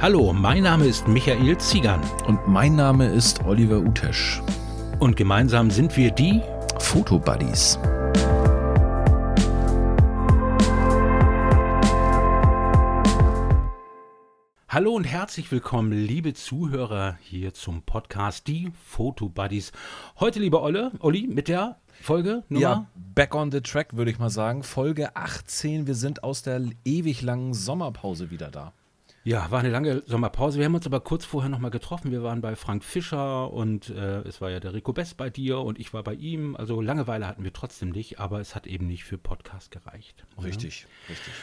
Hallo, mein Name ist Michael Ziegern. Und mein Name ist Oliver Utesch. Und gemeinsam sind wir die Fotobuddies. Hallo und herzlich willkommen, liebe Zuhörer, hier zum Podcast Die Fotobuddies. Heute, lieber Olle, Olli, mit der Folge Nummer? Ja, back on the track, würde ich mal sagen. Folge 18. Wir sind aus der ewig langen Sommerpause wieder da. Ja, war eine lange Sommerpause. Wir haben uns aber kurz vorher nochmal getroffen. Wir waren bei Frank Fischer und äh, es war ja der Rico Best bei dir und ich war bei ihm. Also Langeweile hatten wir trotzdem nicht, aber es hat eben nicht für Podcast gereicht. Richtig, ja. richtig.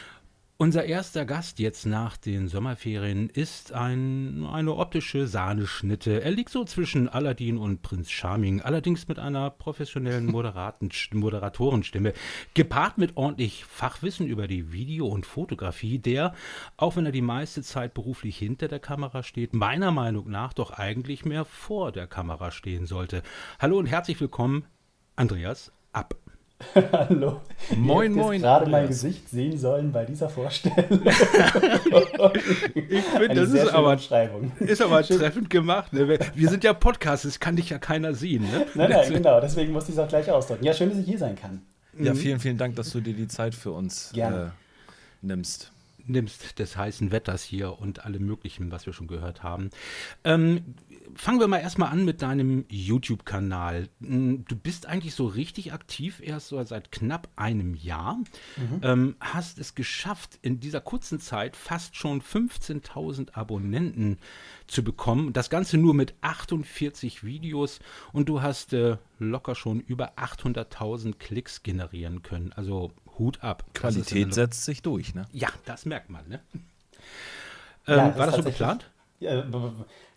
Unser erster Gast jetzt nach den Sommerferien ist ein, eine optische Sahneschnitte. Er liegt so zwischen Aladdin und Prinz Charming, allerdings mit einer professionellen moderaten, Moderatorenstimme, gepaart mit ordentlich Fachwissen über die Video- und Fotografie, der, auch wenn er die meiste Zeit beruflich hinter der Kamera steht, meiner Meinung nach doch eigentlich mehr vor der Kamera stehen sollte. Hallo und herzlich willkommen, Andreas Ab. Hallo. Moin, ich moin. gerade mein Gesicht sehen sollen bei dieser Vorstellung. ich finde, das ist aber, ist aber treffend gemacht. Ne? Wir sind ja Podcasts, das kann dich ja keiner sehen. Ne? Nein, nein, genau. Deswegen musste ich es auch gleich ausdrücken. Ja, schön, dass ich hier sein kann. Ja, mhm. vielen, vielen Dank, dass du dir die Zeit für uns äh, nimmst nimmst des heißen Wetters hier und allem möglichen, was wir schon gehört haben. Ähm, fangen wir mal erstmal an mit deinem YouTube-Kanal. Hm, du bist eigentlich so richtig aktiv, erst so seit knapp einem Jahr. Mhm. Ähm, hast es geschafft, in dieser kurzen Zeit fast schon 15.000 Abonnenten zu bekommen. Das Ganze nur mit 48 Videos und du hast äh, locker schon über 800.000 Klicks generieren können. Also Hut ab. Qualität setzt sich durch, ne? Ja, das merkt man, ne? Ähm, ja, das war das so geplant? Ja,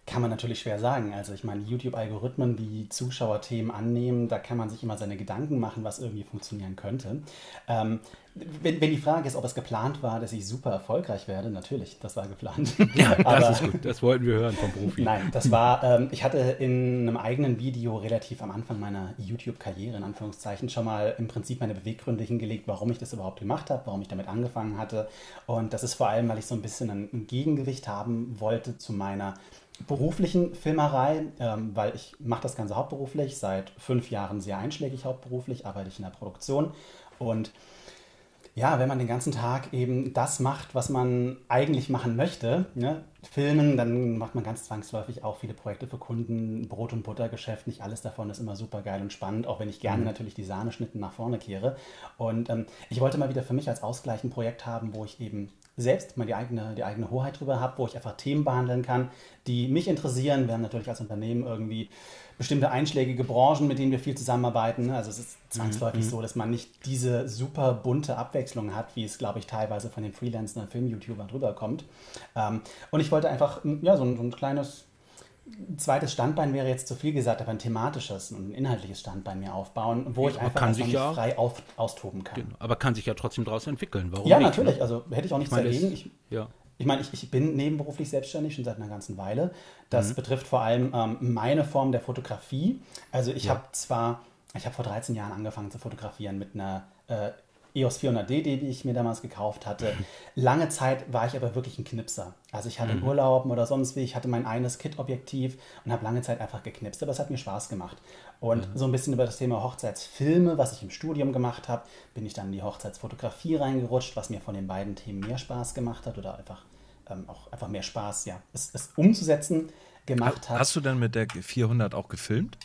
kann man natürlich schwer sagen. Also ich meine, YouTube-Algorithmen, die Zuschauerthemen annehmen, da kann man sich immer seine Gedanken machen, was irgendwie funktionieren könnte. Ähm, wenn, wenn, die Frage ist, ob es geplant war, dass ich super erfolgreich werde, natürlich, das war geplant. Ja, das Aber, ist gut, das wollten wir hören vom Profi. Nein, das war, ähm, ich hatte in einem eigenen Video relativ am Anfang meiner YouTube-Karriere, in Anführungszeichen, schon mal im Prinzip meine Beweggründe hingelegt, warum ich das überhaupt gemacht habe, warum ich damit angefangen hatte. Und das ist vor allem, weil ich so ein bisschen ein Gegengewicht haben wollte zu meiner beruflichen Filmerei, ähm, weil ich mache das Ganze hauptberuflich, seit fünf Jahren sehr einschlägig hauptberuflich, arbeite ich in der Produktion und ja, wenn man den ganzen Tag eben das macht, was man eigentlich machen möchte, ne? filmen, dann macht man ganz zwangsläufig auch viele Projekte für Kunden, Brot- und Buttergeschäft, nicht alles davon ist immer super geil und spannend, auch wenn ich gerne mhm. natürlich die Sahneschnitten nach vorne kehre. Und ähm, ich wollte mal wieder für mich als Ausgleich ein Projekt haben, wo ich eben selbst mal die eigene, die eigene Hoheit drüber habe, wo ich einfach Themen behandeln kann, die mich interessieren. Wir haben natürlich als Unternehmen irgendwie bestimmte einschlägige Branchen, mit denen wir viel zusammenarbeiten. Also es ist zwangsläufig mhm. so, dass man nicht diese super bunte Abwechslung hat, wie es, glaube ich, teilweise von den Freelancern und Film-YouTubern drüber kommt. Und ich wollte einfach ja, so, ein, so ein kleines zweites Standbein wäre jetzt zu viel gesagt, aber ein thematisches und ein inhaltliches Standbein mir aufbauen, wo ja, ich einfach sich ja, frei auf, austoben kann. Genau, aber kann sich ja trotzdem daraus entwickeln. Warum ja, nicht, natürlich. Ne? Also hätte ich auch nichts ich meine, dagegen. Ich, ja. ich meine, ich, ich, bin nebenberuflich selbstständig schon seit einer ganzen Weile. Das mhm. betrifft vor allem ähm, meine Form der Fotografie. Also ich ja. habe zwar, ich habe vor 13 Jahren angefangen zu fotografieren mit einer äh, EOS 400D, die ich mir damals gekauft hatte. Lange Zeit war ich aber wirklich ein Knipser. Also ich hatte mhm. Urlauben oder sonst wie, ich hatte mein eines Kit-Objektiv und habe lange Zeit einfach geknipst, aber es hat mir Spaß gemacht. Und mhm. so ein bisschen über das Thema Hochzeitsfilme, was ich im Studium gemacht habe, bin ich dann in die Hochzeitsfotografie reingerutscht, was mir von den beiden Themen mehr Spaß gemacht hat oder einfach, ähm, auch einfach mehr Spaß, ja, es, es umzusetzen gemacht hat. Hast du denn mit der 400 auch gefilmt?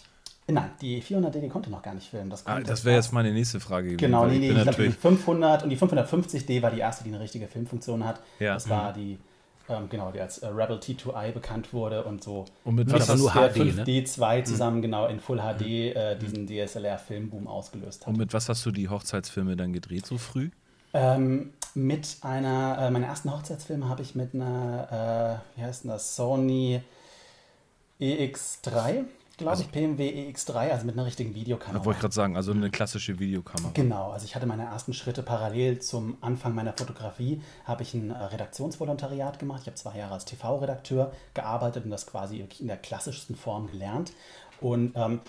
Nein, die 400D, die konnte noch gar nicht filmen. Das, ah, das wäre jetzt meine nächste Frage gewesen. Genau, nee, nee, ich, ich glaube, die 500 und die 550D war die erste, die eine richtige Filmfunktion hat. Ja. Das war mhm. die, ähm, genau, die als äh, Rebel T2i bekannt wurde und so. Und mit was das nur HD, 5D2 ne? zusammen, mhm. genau, in Full HD äh, diesen mhm. DSLR-Filmboom ausgelöst hat. Und mit was hast du die Hochzeitsfilme dann gedreht so früh? Ähm, mit einer, äh, meine ersten Hochzeitsfilme habe ich mit einer, äh, wie heißt denn das, Sony EX3 glaube also, ich, PMW EX3, also mit einer richtigen Videokamera. Wollte ich gerade sagen, also eine klassische Videokamera. Genau, also ich hatte meine ersten Schritte parallel zum Anfang meiner Fotografie, habe ich ein äh, Redaktionsvolontariat gemacht. Ich habe zwei Jahre als TV-Redakteur gearbeitet und das quasi in der klassischsten Form gelernt. Und ähm,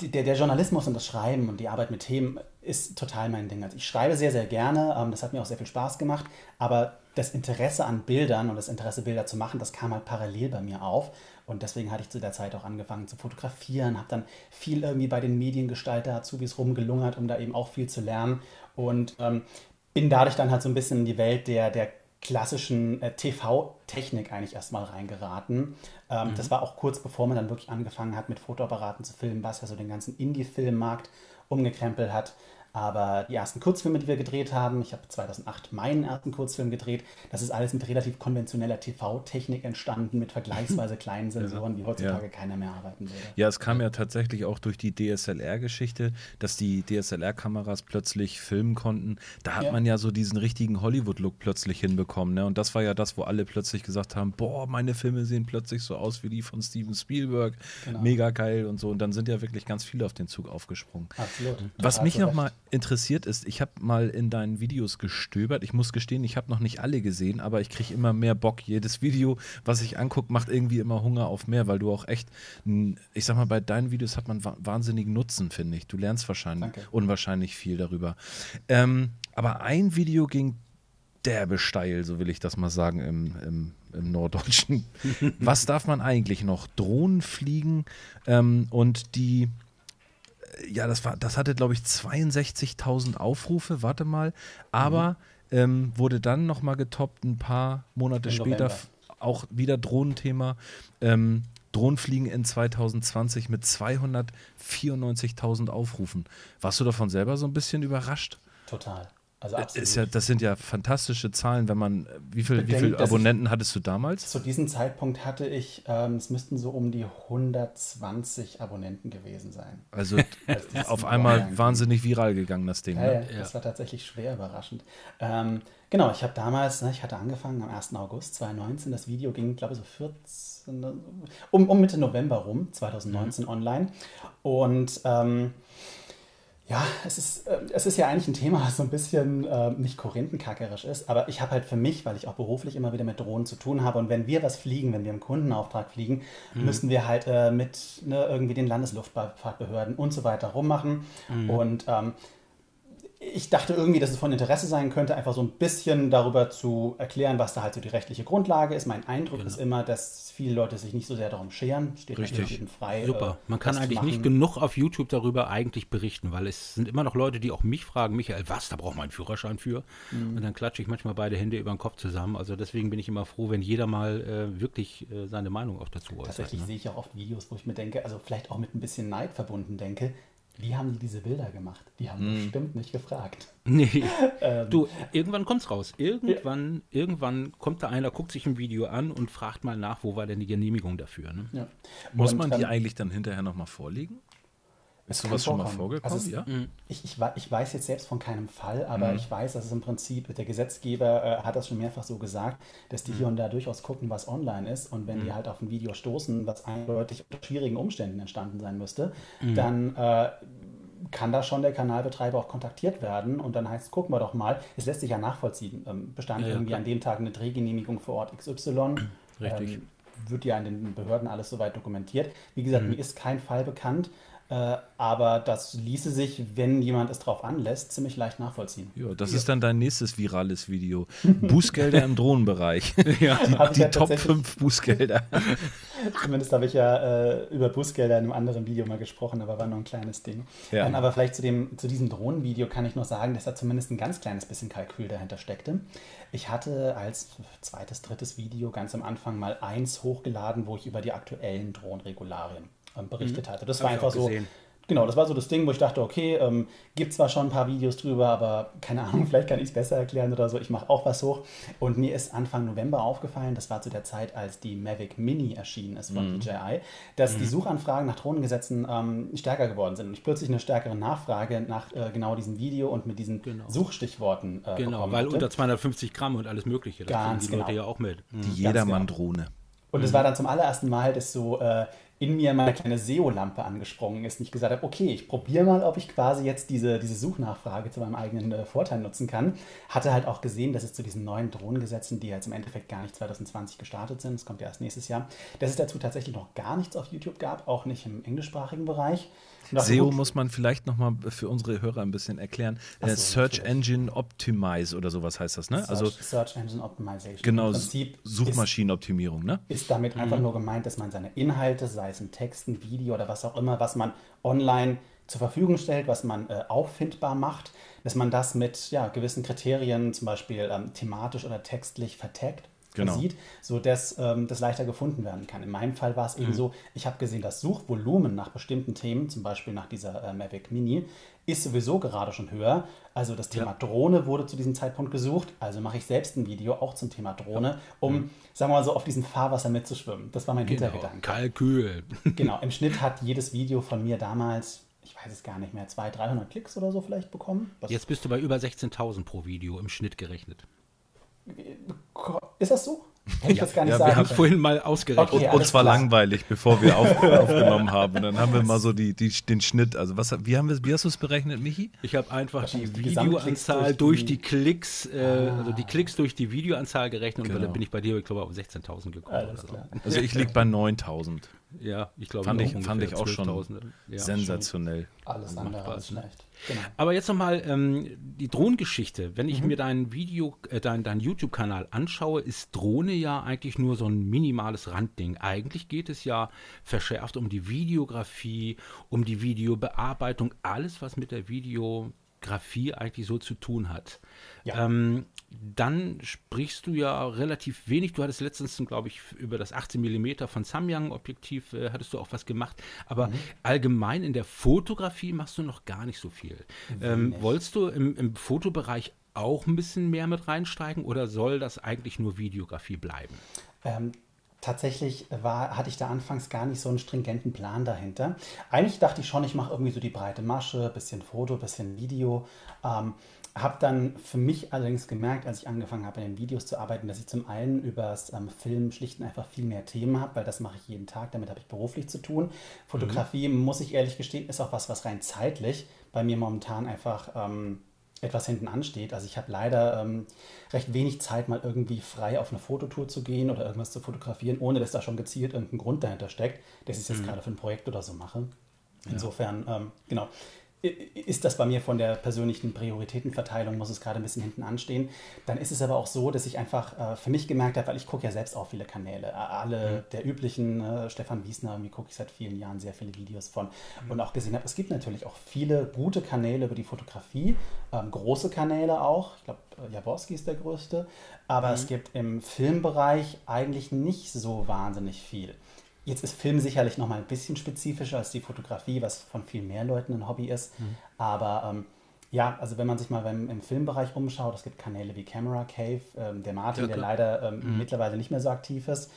der, der Journalismus und das Schreiben und die Arbeit mit Themen ist total mein Ding. Also ich schreibe sehr, sehr gerne, ähm, das hat mir auch sehr viel Spaß gemacht, aber das Interesse an Bildern und das Interesse, Bilder zu machen, das kam halt parallel bei mir auf. Und deswegen hatte ich zu der Zeit auch angefangen zu fotografieren, habe dann viel irgendwie bei den Mediengestalter Azubis rumgelungert, um da eben auch viel zu lernen. Und ähm, bin dadurch dann halt so ein bisschen in die Welt der, der klassischen äh, TV-Technik eigentlich erstmal reingeraten. Ähm, mhm. Das war auch kurz bevor man dann wirklich angefangen hat, mit Fotoapparaten zu filmen, was ja so den ganzen Indie-Filmmarkt umgekrempelt hat. Aber die ersten Kurzfilme, die wir gedreht haben, ich habe 2008 meinen ersten Kurzfilm gedreht, das ist alles mit relativ konventioneller TV-Technik entstanden, mit vergleichsweise kleinen Sensoren, wie heutzutage ja. keiner mehr arbeiten würde. Ja, es kam ja tatsächlich auch durch die DSLR-Geschichte, dass die DSLR-Kameras plötzlich filmen konnten. Da hat ja. man ja so diesen richtigen Hollywood-Look plötzlich hinbekommen. Ne? Und das war ja das, wo alle plötzlich gesagt haben, boah, meine Filme sehen plötzlich so aus wie die von Steven Spielberg. Genau. Mega geil und so. Und dann sind ja wirklich ganz viele auf den Zug aufgesprungen. Absolut. Was mich nochmal interessiert ist, ich habe mal in deinen Videos gestöbert. Ich muss gestehen, ich habe noch nicht alle gesehen, aber ich kriege immer mehr Bock. Jedes Video, was ich angucke, macht irgendwie immer Hunger auf mehr, weil du auch echt, ich sag mal, bei deinen Videos hat man wahnsinnigen Nutzen, finde ich. Du lernst wahrscheinlich Danke. unwahrscheinlich viel darüber. Ähm, aber ein Video ging derbe steil, so will ich das mal sagen, im, im, im Norddeutschen. Was darf man eigentlich noch? Drohnen fliegen ähm, und die ja, das war, das hatte, glaube ich, 62.000 Aufrufe, warte mal, aber mhm. ähm, wurde dann nochmal getoppt, ein paar Monate in später, November. auch wieder Drohnenthema. Ähm, Drohnenfliegen in 2020 mit 294.000 Aufrufen. Warst du davon selber so ein bisschen überrascht? Total. Also Ist ja, das sind ja fantastische Zahlen, wenn man, wie viele viel Abonnenten hattest du damals? Zu diesem Zeitpunkt hatte ich, ähm, es müssten so um die 120 Abonnenten gewesen sein. Also auf einmal wahnsinnig viral gegangen, das Ding. Ja, ne? ja, das war tatsächlich schwer überraschend. Ähm, genau, ich habe damals, ne, ich hatte angefangen am 1. August 2019, das Video ging, glaube ich, so 14, um, um Mitte November rum, 2019 mhm. online. Und ähm, ja, es ist, äh, es ist ja eigentlich ein Thema, das so ein bisschen äh, nicht korinthenkackerisch ist, aber ich habe halt für mich, weil ich auch beruflich immer wieder mit Drohnen zu tun habe und wenn wir was fliegen, wenn wir im Kundenauftrag fliegen, mhm. müssen wir halt äh, mit ne, irgendwie den Landesluftfahrtbehörden und so weiter rummachen. Mhm. Und ähm, ich dachte irgendwie, dass es von Interesse sein könnte, einfach so ein bisschen darüber zu erklären, was da halt so die rechtliche Grundlage ist. Mein Eindruck genau. ist immer, dass viele Leute sich nicht so sehr darum scheren. Steht Richtig. jedem frei. Super. Äh, Man kann eigentlich nicht genug auf YouTube darüber eigentlich berichten, weil es sind immer noch Leute, die auch mich fragen, Michael, was, da braucht man einen Führerschein für? Mhm. Und dann klatsche ich manchmal beide Hände über den Kopf zusammen. Also deswegen bin ich immer froh, wenn jeder mal äh, wirklich äh, seine Meinung auch dazu äußert. Tatsächlich ne? sehe ich auch oft Videos, wo ich mir denke, also vielleicht auch mit ein bisschen Neid verbunden denke, wie haben die diese Bilder gemacht? Die haben hm. bestimmt nicht gefragt. Nee. ähm, du, irgendwann kommt's raus. Irgendwann, ja. irgendwann kommt da einer, guckt sich ein Video an und fragt mal nach, wo war denn die Genehmigung dafür. Ne? Ja. Muss und, man die ähm, eigentlich dann hinterher nochmal vorlegen? Ist sowas schon mal vorgekommen? Also ja? Mhm. ich, ich, ich, weiß jetzt selbst von keinem Fall, aber mhm. ich weiß, dass es im Prinzip, der Gesetzgeber äh, hat das schon mehrfach so gesagt, dass die mhm. hier und da durchaus gucken, was online ist. Und wenn die mhm. halt auf ein Video stoßen, was eindeutig unter schwierigen Umständen entstanden sein müsste, mhm. dann äh, kann da schon der Kanalbetreiber auch kontaktiert werden und dann heißt, gucken wir doch mal, es lässt sich ja nachvollziehen, ähm, bestand ja, irgendwie klar. an dem Tag eine Drehgenehmigung vor Ort XY. Richtig. Ähm, wird ja in den Behörden alles soweit dokumentiert. Wie gesagt, mhm. mir ist kein Fall bekannt, äh, aber das ließe sich, wenn jemand es drauf anlässt, ziemlich leicht nachvollziehen. Ja, das ja. ist dann dein nächstes virales Video. Bußgelder im Drohnenbereich. ja. Die, die ja Top 5 Bußgelder. Zumindest habe ich ja äh, über Bußgelder in einem anderen Video mal gesprochen, aber war nur ein kleines Ding. Ja. Ähm, aber vielleicht zu, dem, zu diesem Drohnenvideo kann ich nur sagen, dass da zumindest ein ganz kleines bisschen Kalkül dahinter steckte. Ich hatte als zweites, drittes Video ganz am Anfang mal eins hochgeladen, wo ich über die aktuellen Drohnenregularien ähm, berichtet mhm. hatte. Das Hab war einfach so. Genau, das war so das Ding, wo ich dachte, okay, ähm, gibt zwar schon ein paar Videos drüber, aber keine Ahnung, vielleicht kann ich es besser erklären oder so. Ich mache auch was hoch. Und mir ist Anfang November aufgefallen, das war zu der Zeit, als die Mavic Mini erschienen ist von mhm. DJI, dass mhm. die Suchanfragen nach Drohnengesetzen ähm, stärker geworden sind und ich plötzlich eine stärkere Nachfrage nach äh, genau diesem Video und mit diesen genau. Suchstichworten äh, Genau, weil hatte. unter 250 Gramm und alles Mögliche. Das Ganz die genau. Leute ja auch mit. Die mhm. Jedermann-Drohne. Und es mhm. war dann zum allerersten Mal, dass so äh, in mir meine kleine SEO-Lampe angesprungen ist und ich gesagt habe, okay, ich probiere mal, ob ich quasi jetzt diese, diese Suchnachfrage zu meinem eigenen äh, Vorteil nutzen kann. Hatte halt auch gesehen, dass es zu diesen neuen Drohnengesetzen, die jetzt im Endeffekt gar nicht 2020 gestartet sind, das kommt ja erst nächstes Jahr, dass es dazu tatsächlich noch gar nichts auf YouTube gab, auch nicht im englischsprachigen Bereich. SEO muss man vielleicht noch mal für unsere Hörer ein bisschen erklären. So, äh, Search natürlich. Engine Optimize oder sowas heißt das, ne? Search, also Search Engine Optimization. Genau, Suchmaschinenoptimierung, ne? Ist damit mhm. einfach nur gemeint, dass man seine Inhalte, sei es ein Text, ein Video oder was auch immer, was man online zur Verfügung stellt, was man äh, auffindbar macht, dass man das mit ja, gewissen Kriterien, zum Beispiel ähm, thematisch oder textlich vertaggt genau. sieht, sodass ähm, das leichter gefunden werden kann. In meinem Fall war es mhm. eben so, ich habe gesehen, das Suchvolumen nach bestimmten Themen, zum Beispiel nach dieser äh, Mavic Mini, ist sowieso gerade schon höher. Also das Thema ja. Drohne wurde zu diesem Zeitpunkt gesucht. Also mache ich selbst ein Video auch zum Thema Drohne, um, mhm. sagen wir mal so, auf diesem Fahrwasser mitzuschwimmen. Das war mein genau. Hintergedanke. Kalkül. genau, im Schnitt hat jedes Video von mir damals ich weiß es gar nicht mehr, 200, 300 Klicks oder so vielleicht bekommen. Was Jetzt bist du bei über 16.000 pro Video im Schnitt gerechnet. Ist das so? Hätte ich das gar nicht ja, sagen wir haben es vorhin mal ausgerechnet. Okay, und, zwar klar. langweilig, bevor wir auf, aufgenommen haben. Und dann haben wir mal so die, die, den Schnitt. Also was, wie, haben wir, wie hast du es berechnet, Michi? Ich habe einfach die, die Videoanzahl durch die, Klicks, äh, ah. also die Klicks durch die Videoanzahl gerechnet genau. und dann bin ich bei dir, ich glaube, auf 16.000 gekommen. So. Also ich liege bei 9.000. Ja, ich glaube, fand, ich, fand ich auch schon ja, sensational. Alles andere als schlecht. Genau. Aber jetzt nochmal ähm, die Drohnengeschichte. Wenn ich mhm. mir deinen Video, äh, dein, dein YouTube-Kanal anschaue, ist Drohne ja eigentlich nur so ein minimales Randding. Eigentlich geht es ja verschärft um die Videografie, um die Videobearbeitung, alles, was mit der Videografie eigentlich so zu tun hat. Ja. Ähm, dann sprichst du ja relativ wenig. Du hattest letztens, glaube ich, über das 18 mm von Samyang Objektiv äh, hattest du auch was gemacht. Aber mhm. allgemein in der Fotografie machst du noch gar nicht so viel. Ähm, wolltest du im, im Fotobereich auch ein bisschen mehr mit reinsteigen oder soll das eigentlich nur Videografie bleiben? Ähm, tatsächlich war, hatte ich da anfangs gar nicht so einen stringenten Plan dahinter. Eigentlich dachte ich schon, ich mache irgendwie so die breite Masche, bisschen Foto, bisschen Video. Ähm, habe dann für mich allerdings gemerkt, als ich angefangen habe, in den Videos zu arbeiten, dass ich zum einen über das ähm, Film schlicht und einfach viel mehr Themen habe, weil das mache ich jeden Tag, damit habe ich beruflich zu tun. Fotografie, mhm. muss ich ehrlich gestehen, ist auch was, was rein zeitlich bei mir momentan einfach ähm, etwas hinten ansteht. Also ich habe leider ähm, recht wenig Zeit, mal irgendwie frei auf eine Fototour zu gehen oder irgendwas zu fotografieren, ohne dass da schon gezielt irgendein Grund dahinter steckt, dass ich es jetzt mhm. gerade für ein Projekt oder so mache. Insofern, ja. ähm, genau ist das bei mir von der persönlichen Prioritätenverteilung, muss es gerade ein bisschen hinten anstehen. Dann ist es aber auch so, dass ich einfach äh, für mich gemerkt habe, weil ich gucke ja selbst auch viele Kanäle, alle mhm. der üblichen, äh, Stefan Wiesner, mir gucke ich seit vielen Jahren sehr viele Videos von mhm. und auch gesehen habe, es gibt natürlich auch viele gute Kanäle über die Fotografie, ähm, große Kanäle auch, ich glaube, äh, Jaworski ist der größte, aber mhm. es gibt im Filmbereich eigentlich nicht so wahnsinnig viel. Jetzt ist Film sicherlich noch mal ein bisschen spezifischer als die Fotografie, was von viel mehr Leuten ein Hobby ist. Mhm. Aber ähm, ja, also wenn man sich mal beim, im Filmbereich umschaut, es gibt Kanäle wie Camera Cave, ähm, der Martin, ja, der leider ähm, mhm. mittlerweile nicht mehr so aktiv ist.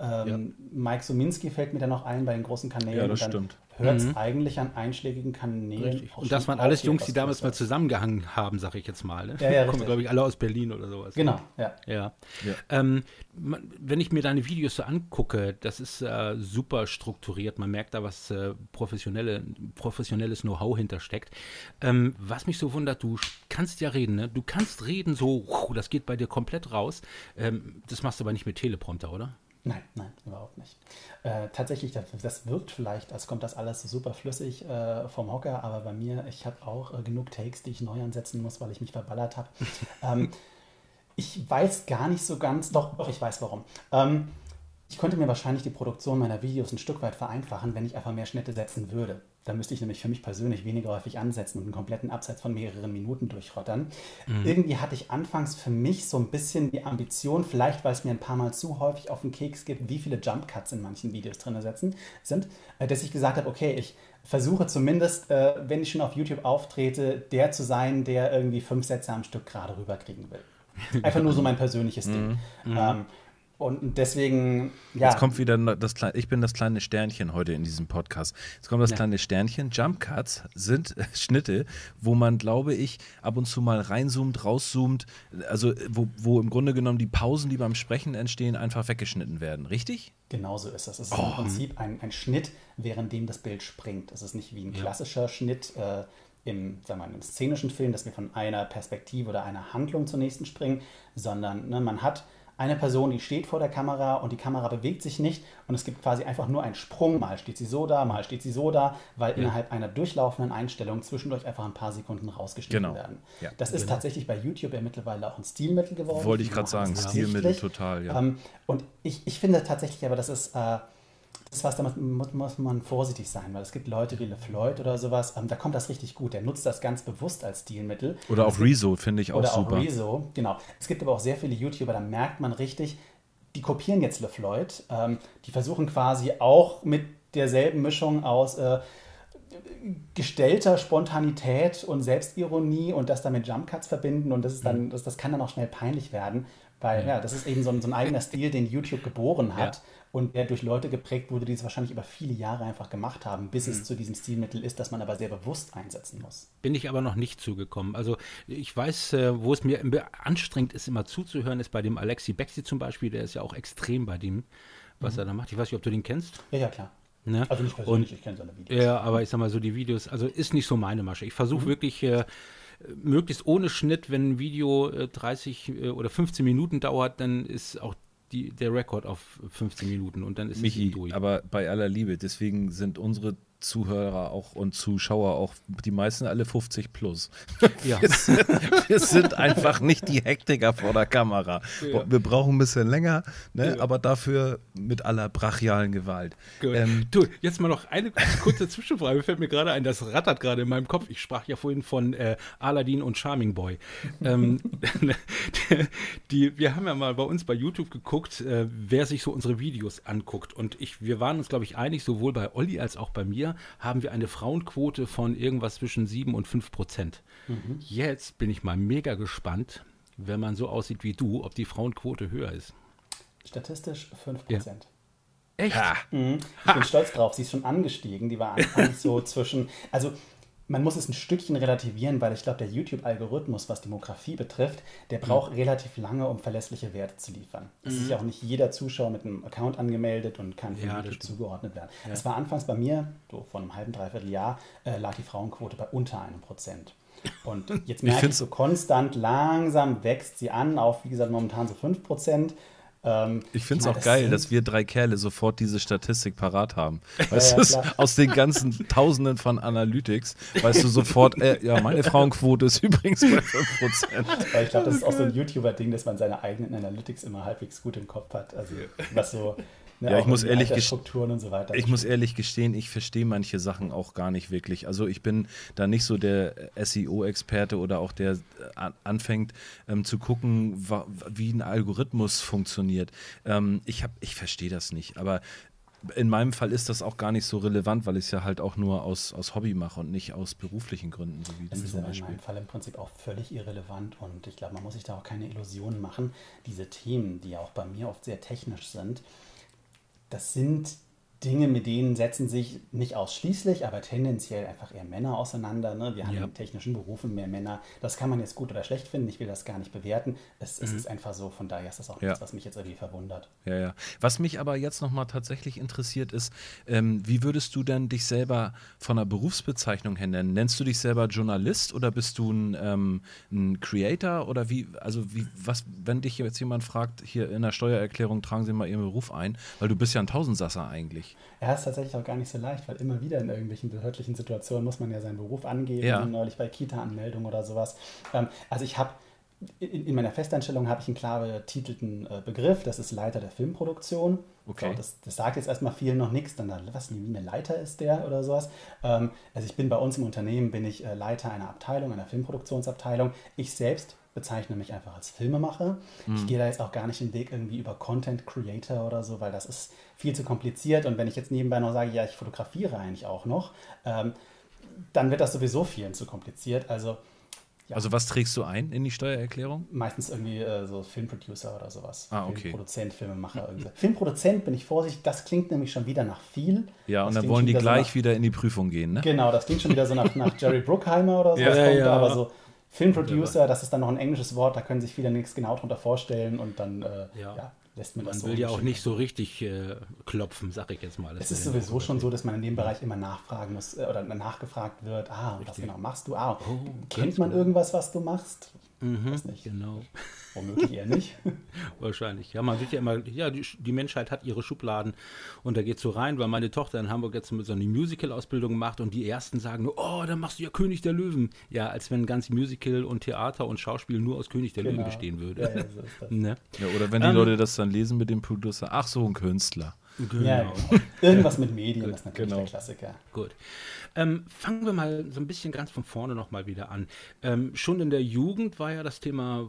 Ähm, ja. Mike Suminski fällt mir da noch ein bei den großen Kanälen. Ja, das stimmt hört es mhm. eigentlich an einschlägigen Kanälen. Und das waren alles Jungs, die damals mal zusammengehangen haben, sag ich jetzt mal. Ne? Ja, ja, Kommen, glaube ich, alle aus Berlin oder sowas. Genau, ja. ja. ja. Ähm, wenn ich mir deine Videos so angucke, das ist äh, super strukturiert. Man merkt da, was äh, professionelle, professionelles Know-how hintersteckt. Ähm, was mich so wundert, du kannst ja reden, ne? Du kannst reden so, das geht bei dir komplett raus. Ähm, das machst du aber nicht mit Teleprompter, oder? Nein, nein, überhaupt nicht. Äh, tatsächlich, das, das, wirkt vielleicht, als kommt das alles so super flüssig äh, vom Hocker, aber bei mir, ich habe auch äh, genug Takes, die ich neu ansetzen muss, weil ich mich verballert habe. ähm, ich weiß gar nicht so ganz, doch, doch, ich weiß warum. Ähm, ich könnte mir wahrscheinlich die Produktion meiner Videos ein Stück weit vereinfachen, wenn ich einfach mehr Schnitte setzen würde. Da müsste ich nämlich für mich persönlich weniger häufig ansetzen und einen kompletten Absatz von mehreren Minuten durchrottern. Mhm. Irgendwie hatte ich anfangs für mich so ein bisschen die Ambition, vielleicht weil es mir ein paar Mal zu häufig auf den Keks gibt, wie viele Jump Cuts in manchen Videos drin setzen, sind, äh, dass ich gesagt habe, okay, ich versuche zumindest, äh, wenn ich schon auf YouTube auftrete, der zu sein, der irgendwie fünf Sätze am Stück gerade rüberkriegen will. Einfach nur so mein persönliches Ding. Mhm. mhm. Ähm, und deswegen, ja. Jetzt kommt wieder das kleine, ich bin das kleine Sternchen heute in diesem Podcast. Jetzt kommt das ja. kleine Sternchen. Jump Cuts sind Schnitte, wo man, glaube ich, ab und zu mal reinzoomt, rauszoomt, also wo, wo im Grunde genommen die Pausen, die beim Sprechen entstehen, einfach weggeschnitten werden. Richtig? Genau so ist das. Es ist oh. im Prinzip ein, ein Schnitt, währenddem das Bild springt. Es ist nicht wie ein klassischer ja. Schnitt. Äh, im, sagen wir mal, im szenischen Film, dass wir von einer Perspektive oder einer Handlung zur nächsten springen, sondern ne, man hat eine Person, die steht vor der Kamera und die Kamera bewegt sich nicht und es gibt quasi einfach nur einen Sprung. Mal steht sie so da, mal steht sie so da, weil ja. innerhalb einer durchlaufenden Einstellung zwischendurch einfach ein paar Sekunden rausgeschnitten genau. werden. Ja. Das ist genau. tatsächlich bei YouTube ja mittlerweile auch ein Stilmittel geworden. Wollte ich gerade sagen, Stilmittel total, ja. Ähm, und ich, ich finde tatsächlich aber, das ist äh, ist was, da muss, man vorsichtig sein, weil es gibt Leute wie LeFloid oder sowas, ähm, da kommt das richtig gut. Der nutzt das ganz bewusst als Stilmittel. Oder auch Rezo, finde ich auch oder super. Oder auch Rezo, genau. Es gibt aber auch sehr viele YouTuber, da merkt man richtig, die kopieren jetzt LeFloid. Ähm, die versuchen quasi auch mit derselben Mischung aus äh, gestellter Spontanität und Selbstironie und das dann mit Jump Cuts verbinden und das ist dann, mhm. das, das kann dann auch schnell peinlich werden, weil ja, ja das ist eben so ein, so ein eigener Stil, den YouTube geboren hat. Ja und der durch Leute geprägt wurde, die es wahrscheinlich über viele Jahre einfach gemacht haben, bis mhm. es zu diesem Stilmittel ist, das man aber sehr bewusst einsetzen muss. Bin ich aber noch nicht zugekommen. Also ich weiß, äh, wo es mir anstrengend ist, immer zuzuhören, ist bei dem Alexi Bexi zum Beispiel, der ist ja auch extrem bei dem, was mhm. er da macht. Ich weiß nicht, ob du den kennst. Ja, ja, klar. Ne? Also nicht persönlich, und, ich kenne seine Videos. Ja, aber ich sag mal so, die Videos, also ist nicht so meine Masche. Ich versuche mhm. wirklich äh, möglichst ohne Schnitt, wenn ein Video äh, 30 äh, oder 15 Minuten dauert, dann ist auch die, der Rekord auf 15 Minuten und dann ist Michi, es durch. Aber bei aller Liebe, deswegen sind unsere Zuhörer auch und Zuschauer auch die meisten alle 50 plus. Ja. Wir, sind, wir sind einfach nicht die Hektiker vor der Kamera. Ja. Wir brauchen ein bisschen länger, ne? Ja. aber dafür mit aller brachialen Gewalt. Ähm, du, jetzt mal noch eine kurze Zwischenfrage. Fällt mir gerade ein, das rattert gerade in meinem Kopf. Ich sprach ja vorhin von äh, Aladdin und Charming Boy. ähm, die, wir haben ja mal bei uns bei YouTube geguckt, äh, wer sich so unsere Videos anguckt. Und ich, wir waren uns, glaube ich, einig, sowohl bei Olli als auch bei mir, haben wir eine Frauenquote von irgendwas zwischen 7 und 5 Prozent. Mhm. Jetzt bin ich mal mega gespannt, wenn man so aussieht wie du, ob die Frauenquote höher ist. Statistisch 5 Prozent. Ja. Echt? Ja. Mhm. Ich bin stolz drauf. Sie ist schon angestiegen. Die war anfangs so zwischen. Also, man muss es ein Stückchen relativieren, weil ich glaube, der YouTube-Algorithmus, was Demografie betrifft, der braucht mhm. relativ lange, um verlässliche Werte zu liefern. Es mhm. ist ja auch nicht jeder Zuschauer mit einem Account angemeldet und kann für ja, YouTube zugeordnet werden. Es ja. war anfangs bei mir, so vor einem halben, dreiviertel Jahr, äh, lag die Frauenquote bei unter einem Prozent. Und jetzt merke ich, ich so konstant, langsam wächst sie an auf, wie gesagt, momentan so 5 Prozent. Ähm, ich finde es auch geil, dass wir drei Kerle sofort diese Statistik parat haben. Weißt ja, du, aus den ganzen Tausenden von Analytics, weißt du sofort, äh, ja, meine Frauenquote ist übrigens bei 5%. ich glaube, das ist auch so ein YouTuber-Ding, dass man seine eigenen Analytics immer halbwegs gut im Kopf hat. Also, was so Ne, ja, ich muss ehrlich und so weiter. Ich muss ehrlich gestehen, ich verstehe manche Sachen auch gar nicht wirklich. Also ich bin da nicht so der SEO-Experte oder auch der äh, anfängt ähm, zu gucken, wie ein Algorithmus funktioniert. Ähm, ich ich verstehe das nicht. Aber in meinem Fall ist das auch gar nicht so relevant, weil ich es ja halt auch nur aus, aus Hobby mache und nicht aus beruflichen Gründen, so wie das du ist zum in meinem Fall im Prinzip auch völlig irrelevant und ich glaube, man muss sich da auch keine Illusionen machen. Diese Themen, die ja auch bei mir oft sehr technisch sind, das sind Dinge, mit denen setzen sich nicht ausschließlich, aber tendenziell einfach eher Männer auseinander. Ne? Wir haben ja. in technischen Berufen mehr Männer. Das kann man jetzt gut oder schlecht finden. Ich will das gar nicht bewerten. Es, mhm. es ist einfach so. Von daher ist das auch ja. nichts, was mich jetzt irgendwie verwundert. Ja, ja. Was mich aber jetzt nochmal tatsächlich interessiert ist, ähm, wie würdest du denn dich selber von einer Berufsbezeichnung her nennen? Nennst du dich selber Journalist oder bist du ein, ähm, ein Creator oder wie, also wie, was, wenn dich jetzt jemand fragt, hier in der Steuererklärung tragen Sie mal Ihren Beruf ein, weil du bist ja ein Tausendsasser eigentlich. Ja, ist tatsächlich auch gar nicht so leicht, weil immer wieder in irgendwelchen behördlichen Situationen muss man ja seinen Beruf angeben, ja. neulich bei Kita-Anmeldung oder sowas. Ähm, also ich habe in, in, meiner Festanstellung habe ich einen klar betitelten äh, Begriff, das ist Leiter der Filmproduktion. Okay. So, das, das, sagt jetzt erstmal vielen noch nichts, dann was, wie eine Leiter ist der oder sowas. Ähm, also ich bin bei uns im Unternehmen, bin ich äh, Leiter einer Abteilung, einer Filmproduktionsabteilung. Ich selbst bezeichne mich einfach als Filmemacher. Mhm. Ich gehe da jetzt auch gar nicht den Weg irgendwie über Content Creator oder so, weil das ist viel zu kompliziert. Und wenn ich jetzt nebenbei noch sage, ja, ich fotografiere eigentlich auch noch, ähm, dann wird das sowieso vielen zu kompliziert. Also Ja. Also was trägst du ein in die Steuererklärung? Meistens irgendwie äh, so Filmproducer oder sowas. Ah, okay. Filmproduzent, Filmemacher. Irgendwie. Filmproduzent bin ich vorsichtig, das klingt nämlich schon wieder nach viel. Ja, das und dann wollen die gleich so nach, wieder in die Prüfung gehen, ne? Genau, das klingt schon wieder so nach, nach Jerry Bruckheimer oder so. ja, ja, ja. Aber so Filmproducer, das ist dann noch ein englisches Wort, da können sich viele nichts genau darunter vorstellen und dann äh, ja. ja lässt man, man das so. Man will ja auch nicht so richtig äh, klopfen, sag ich jetzt mal. Es ist sowieso schon so, dass man in dem Bereich immer nachfragen muss äh, oder nachgefragt wird, ah, richtig. was genau machst du? Ah, oh, kennt man irgendwas, was du machst? Mhm, weiß nicht. Genau. Womöglich eher nicht. Wahrscheinlich. Ja, man wird ja immer, ja, die, die, Menschheit hat ihre Schubladen und da geht so rein, weil meine Tochter in Hamburg jetzt so eine Musical-Ausbildung macht und die ersten sagen nur, oh, dann machst du ja König der Löwen. Ja, als wenn ganz Musical und Theater und Schauspiel nur aus König der genau. Löwen bestehen würde. Ja, ja, so ne? ja, oder wenn die ähm, Leute das dann lesen mit dem Producer, ach so, ein Künstler. Genau. Ja, genau. Irgendwas mit Medien, das ist natürlich genau. der Klassiker. Gut. Ähm, fangen wir mal so ein bisschen ganz von vorne nochmal wieder an. Ähm, schon in der Jugend war ja das Thema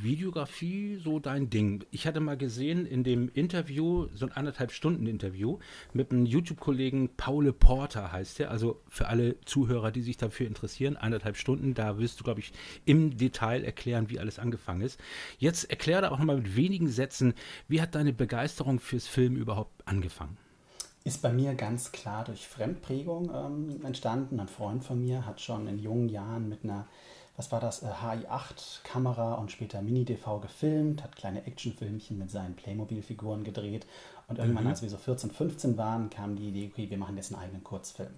Videografie so dein Ding. Ich hatte mal gesehen in dem Interview, so ein anderthalb Stunden Interview mit einem YouTube-Kollegen, Paul Porter heißt der, also für alle Zuhörer, die sich dafür interessieren, anderthalb Stunden, da wirst du, glaube ich, im Detail erklären, wie alles angefangen ist. Jetzt erklär da auch nochmal mit wenigen Sätzen, wie hat deine Begeisterung fürs Film überhaupt angefangen? ist bei mir ganz klar durch Fremdprägung ähm, entstanden. Ein Freund von mir hat schon in jungen Jahren mit einer, was war das, HI8-Kamera äh, und später Mini-DV gefilmt, hat kleine Actionfilmchen mit seinen Playmobil-Figuren gedreht. Und irgendwann, mhm. als wir so 14, 15 waren, kam die Idee, okay, wir machen jetzt einen eigenen Kurzfilm.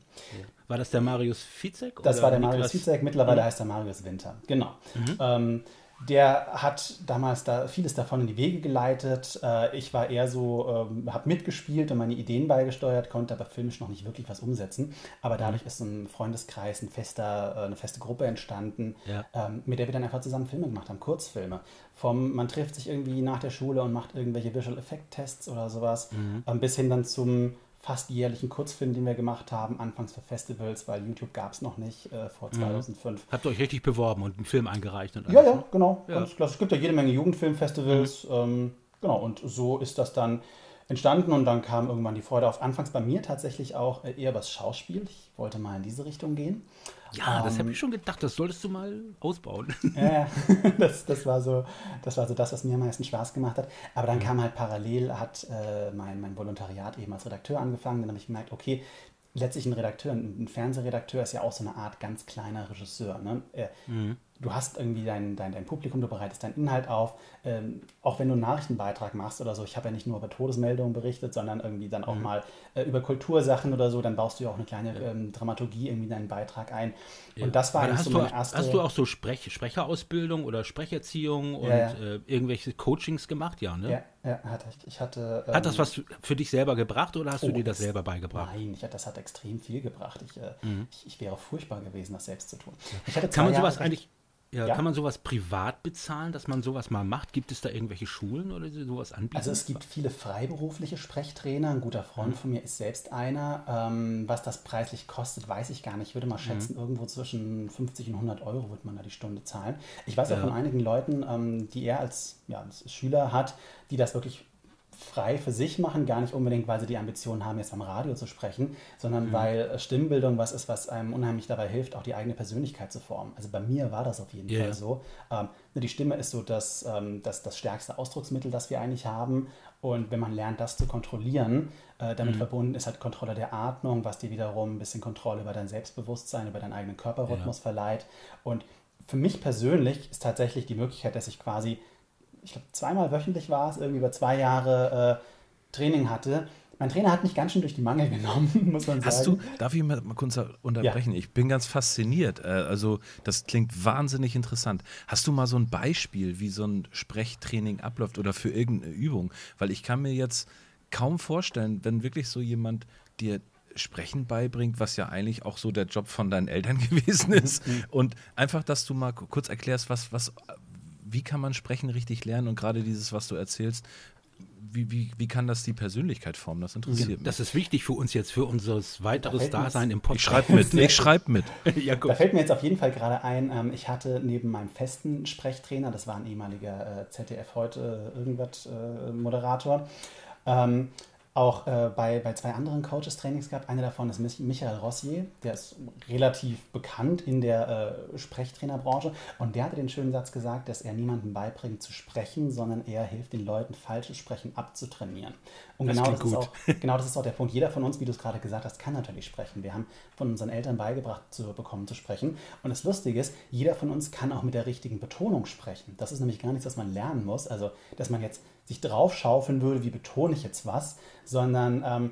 War das der Marius Fizek? Das war der Marius Fizek, mittlerweile mhm. heißt er Marius Winter. Genau. Mhm. Ähm, der hat damals da vieles davon in die Wege geleitet. Äh, ich war eher so, ähm, habe mitgespielt und meine Ideen beigesteuert, konnte aber filmisch noch nicht wirklich was umsetzen. Aber dadurch ist ein Freundeskreis, ein fester, äh, eine feste Gruppe entstanden, ja. ähm, mit der wir dann einfach zusammen Filme gemacht haben, Kurzfilme. Vom, man trifft sich irgendwie nach der Schule und macht irgendwelche Visual Effect Tests oder sowas, mhm. ähm, bis hin dann zum fast jährlichen Kurzfilm, den wir gemacht haben, anfangs für Festivals, weil YouTube gab es noch nicht äh, vor 2005. Mhm. Habt ihr euch richtig beworben und einen Film eingereicht? Und alles, ja, ja, ne? genau. Ja. Ganz klasse. Es gibt ja jede Menge Jugendfilmfestivals. Mhm. Ähm, genau, und so ist das dann entstanden und dann kam irgendwann die Freude auf. Anfangs bei mir tatsächlich auch äh, eher was Schauspiel. Ich wollte mal in diese Richtung gehen. Ja, ähm, das habe ich schon gedacht, das solltest du mal ausbauen. Ja, das, das, war so, das war so das, was mir am meisten Spaß gemacht hat. Aber dann kam halt parallel, hat äh, mein, mein Volontariat eben als Redakteur angefangen. Dann habe ich gemerkt, okay, letztlich ein Redakteur, ein Fernsehredakteur ist ja auch so eine Art ganz kleiner Regisseur. Ne? Er, mhm du hast irgendwie dein, dein, dein Publikum, du bereitest deinen Inhalt auf. Ähm, auch wenn du einen Nachrichtenbeitrag machst oder so, ich habe ja nicht nur über Todesmeldungen berichtet, sondern irgendwie dann auch mhm. mal äh, über Kultursachen oder so, dann baust du ja auch eine kleine ja. ähm, Dramaturgie irgendwie in deinen Beitrag ein. Ja. Und das war eigentlich so meine erste. Hast du auch so Sprech Sprecherausbildung oder Sprecherziehung und ja, äh, irgendwelche Coachings gemacht? Ja, ne? Ja, ja hatte ich. ich hatte, ähm, hat das was für dich selber gebracht oder hast oh, du dir das, das, selber beigebracht? Nein, ich, das hat extrem viel gebracht. Ich, äh, mhm. ich, ich, wäre furchtbar gewesen, das selbst zu tun. Kann man sowas eigentlich ja, ja, kann man sowas privat bezahlen, dass man sowas mal macht? Gibt es da irgendwelche Schulen oder sowas anbieten? Also es gibt viele freiberufliche Sprechtrainer. Ein guter Freund mhm. von mir ist selbst einer. Ähm, was das preislich kostet, weiß ich gar nicht. Ich würde mal schätzen, mhm. irgendwo zwischen 50 und 100 Euro wird man da die Stunde zahlen. Ich weiß auch von einigen Leuten, ähm, die er als, ja, als Schüler hat, die das wirklich frei für sich machen, gar nicht unbedingt, weil sie die Ambition haben, jetzt am Radio zu sprechen, sondern mhm. weil Stimmbildung was ist, was einem unheimlich dabei hilft, auch die eigene Persönlichkeit zu formen. Also bei mir war das auf jeden yeah. Fall so. Ähm, ne, die Stimme ist so das, ähm, das, das stärkste Ausdrucksmittel, das wir eigentlich haben. Und wenn man lernt, das zu kontrollieren, äh, damit mhm. verbunden ist halt Kontrolle der Atmung, was dir wiederum ein bisschen Kontrolle über dein Selbstbewusstsein, über deinen eigenen Körperrhythmus ja. verleiht. Und für mich persönlich ist tatsächlich die Möglichkeit, dass ich quasi ich glaube, zweimal wöchentlich war es, irgendwie über zwei Jahre äh, Training hatte. Mein Trainer hat mich ganz schön durch die Mangel genommen, muss man Hast sagen. du, darf ich mal, mal kurz unterbrechen? Ja. Ich bin ganz fasziniert. Äh, also, das klingt wahnsinnig interessant. Hast du mal so ein Beispiel, wie so ein Sprechtraining abläuft oder für irgendeine Übung? Weil ich kann mir jetzt kaum vorstellen, wenn wirklich so jemand dir Sprechen beibringt, was ja eigentlich auch so der Job von deinen Eltern gewesen ist. Mhm. Und einfach, dass du mal kurz erklärst, was, was, wie kann man Sprechen richtig lernen und gerade dieses, was du erzählst, wie, wie, wie kann das die Persönlichkeit formen? Das interessiert ja, mich. Das ist wichtig für uns jetzt, für unser weiteres da Dasein im Podcast. Ich schreibe mit. Ich schreibe mit. ja, da fällt mir jetzt auf jeden Fall gerade ein, ähm, ich hatte neben meinem festen Sprechtrainer, das war ein ehemaliger äh, ZDF heute äh, irgendwas äh, Moderator, ähm, auch äh, bei, bei zwei anderen Coaches-Trainings gehabt. Einer davon ist Michael Rossier, der ist relativ bekannt in der äh, Sprechtrainerbranche und der hatte den schönen Satz gesagt, dass er niemandem beibringt zu sprechen, sondern er hilft den Leuten, falsches Sprechen abzutrainieren. Und das genau das, ist auch, genau das ist auch der Punkt. Jeder von uns, wie du es gerade gesagt hast, kann natürlich sprechen. Wir haben von unseren Eltern beigebracht zu bekommen zu sprechen. Und das Lustige ist, jeder von uns kann auch mit der richtigen Betonung sprechen. Das ist nämlich gar nichts, was man lernen muss. Also, dass man jetzt sich draufschaufeln würde, wie betone ich jetzt was, sondern ähm,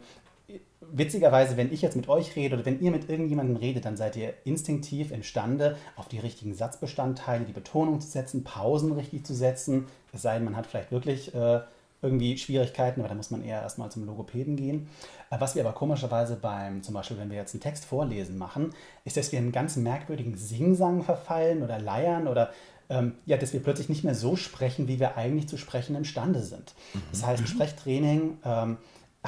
witzigerweise, wenn ich jetzt mit euch rede oder wenn ihr mit irgendjemandem redet, dann seid ihr instinktiv imstande, auf die richtigen Satzbestandteile die Betonung zu setzen, Pausen richtig zu setzen. Es sei denn, man hat vielleicht wirklich äh, irgendwie Schwierigkeiten, aber da muss man eher erstmal zum Logopäden gehen. Äh, was wir aber komischerweise beim, zum Beispiel, wenn wir jetzt einen Text vorlesen machen, ist, dass wir einen ganz merkwürdigen Singsang verfallen oder leiern oder ähm, ja, dass wir plötzlich nicht mehr so sprechen, wie wir eigentlich zu sprechen imstande sind. Mhm. Das heißt, Sprechtraining ähm,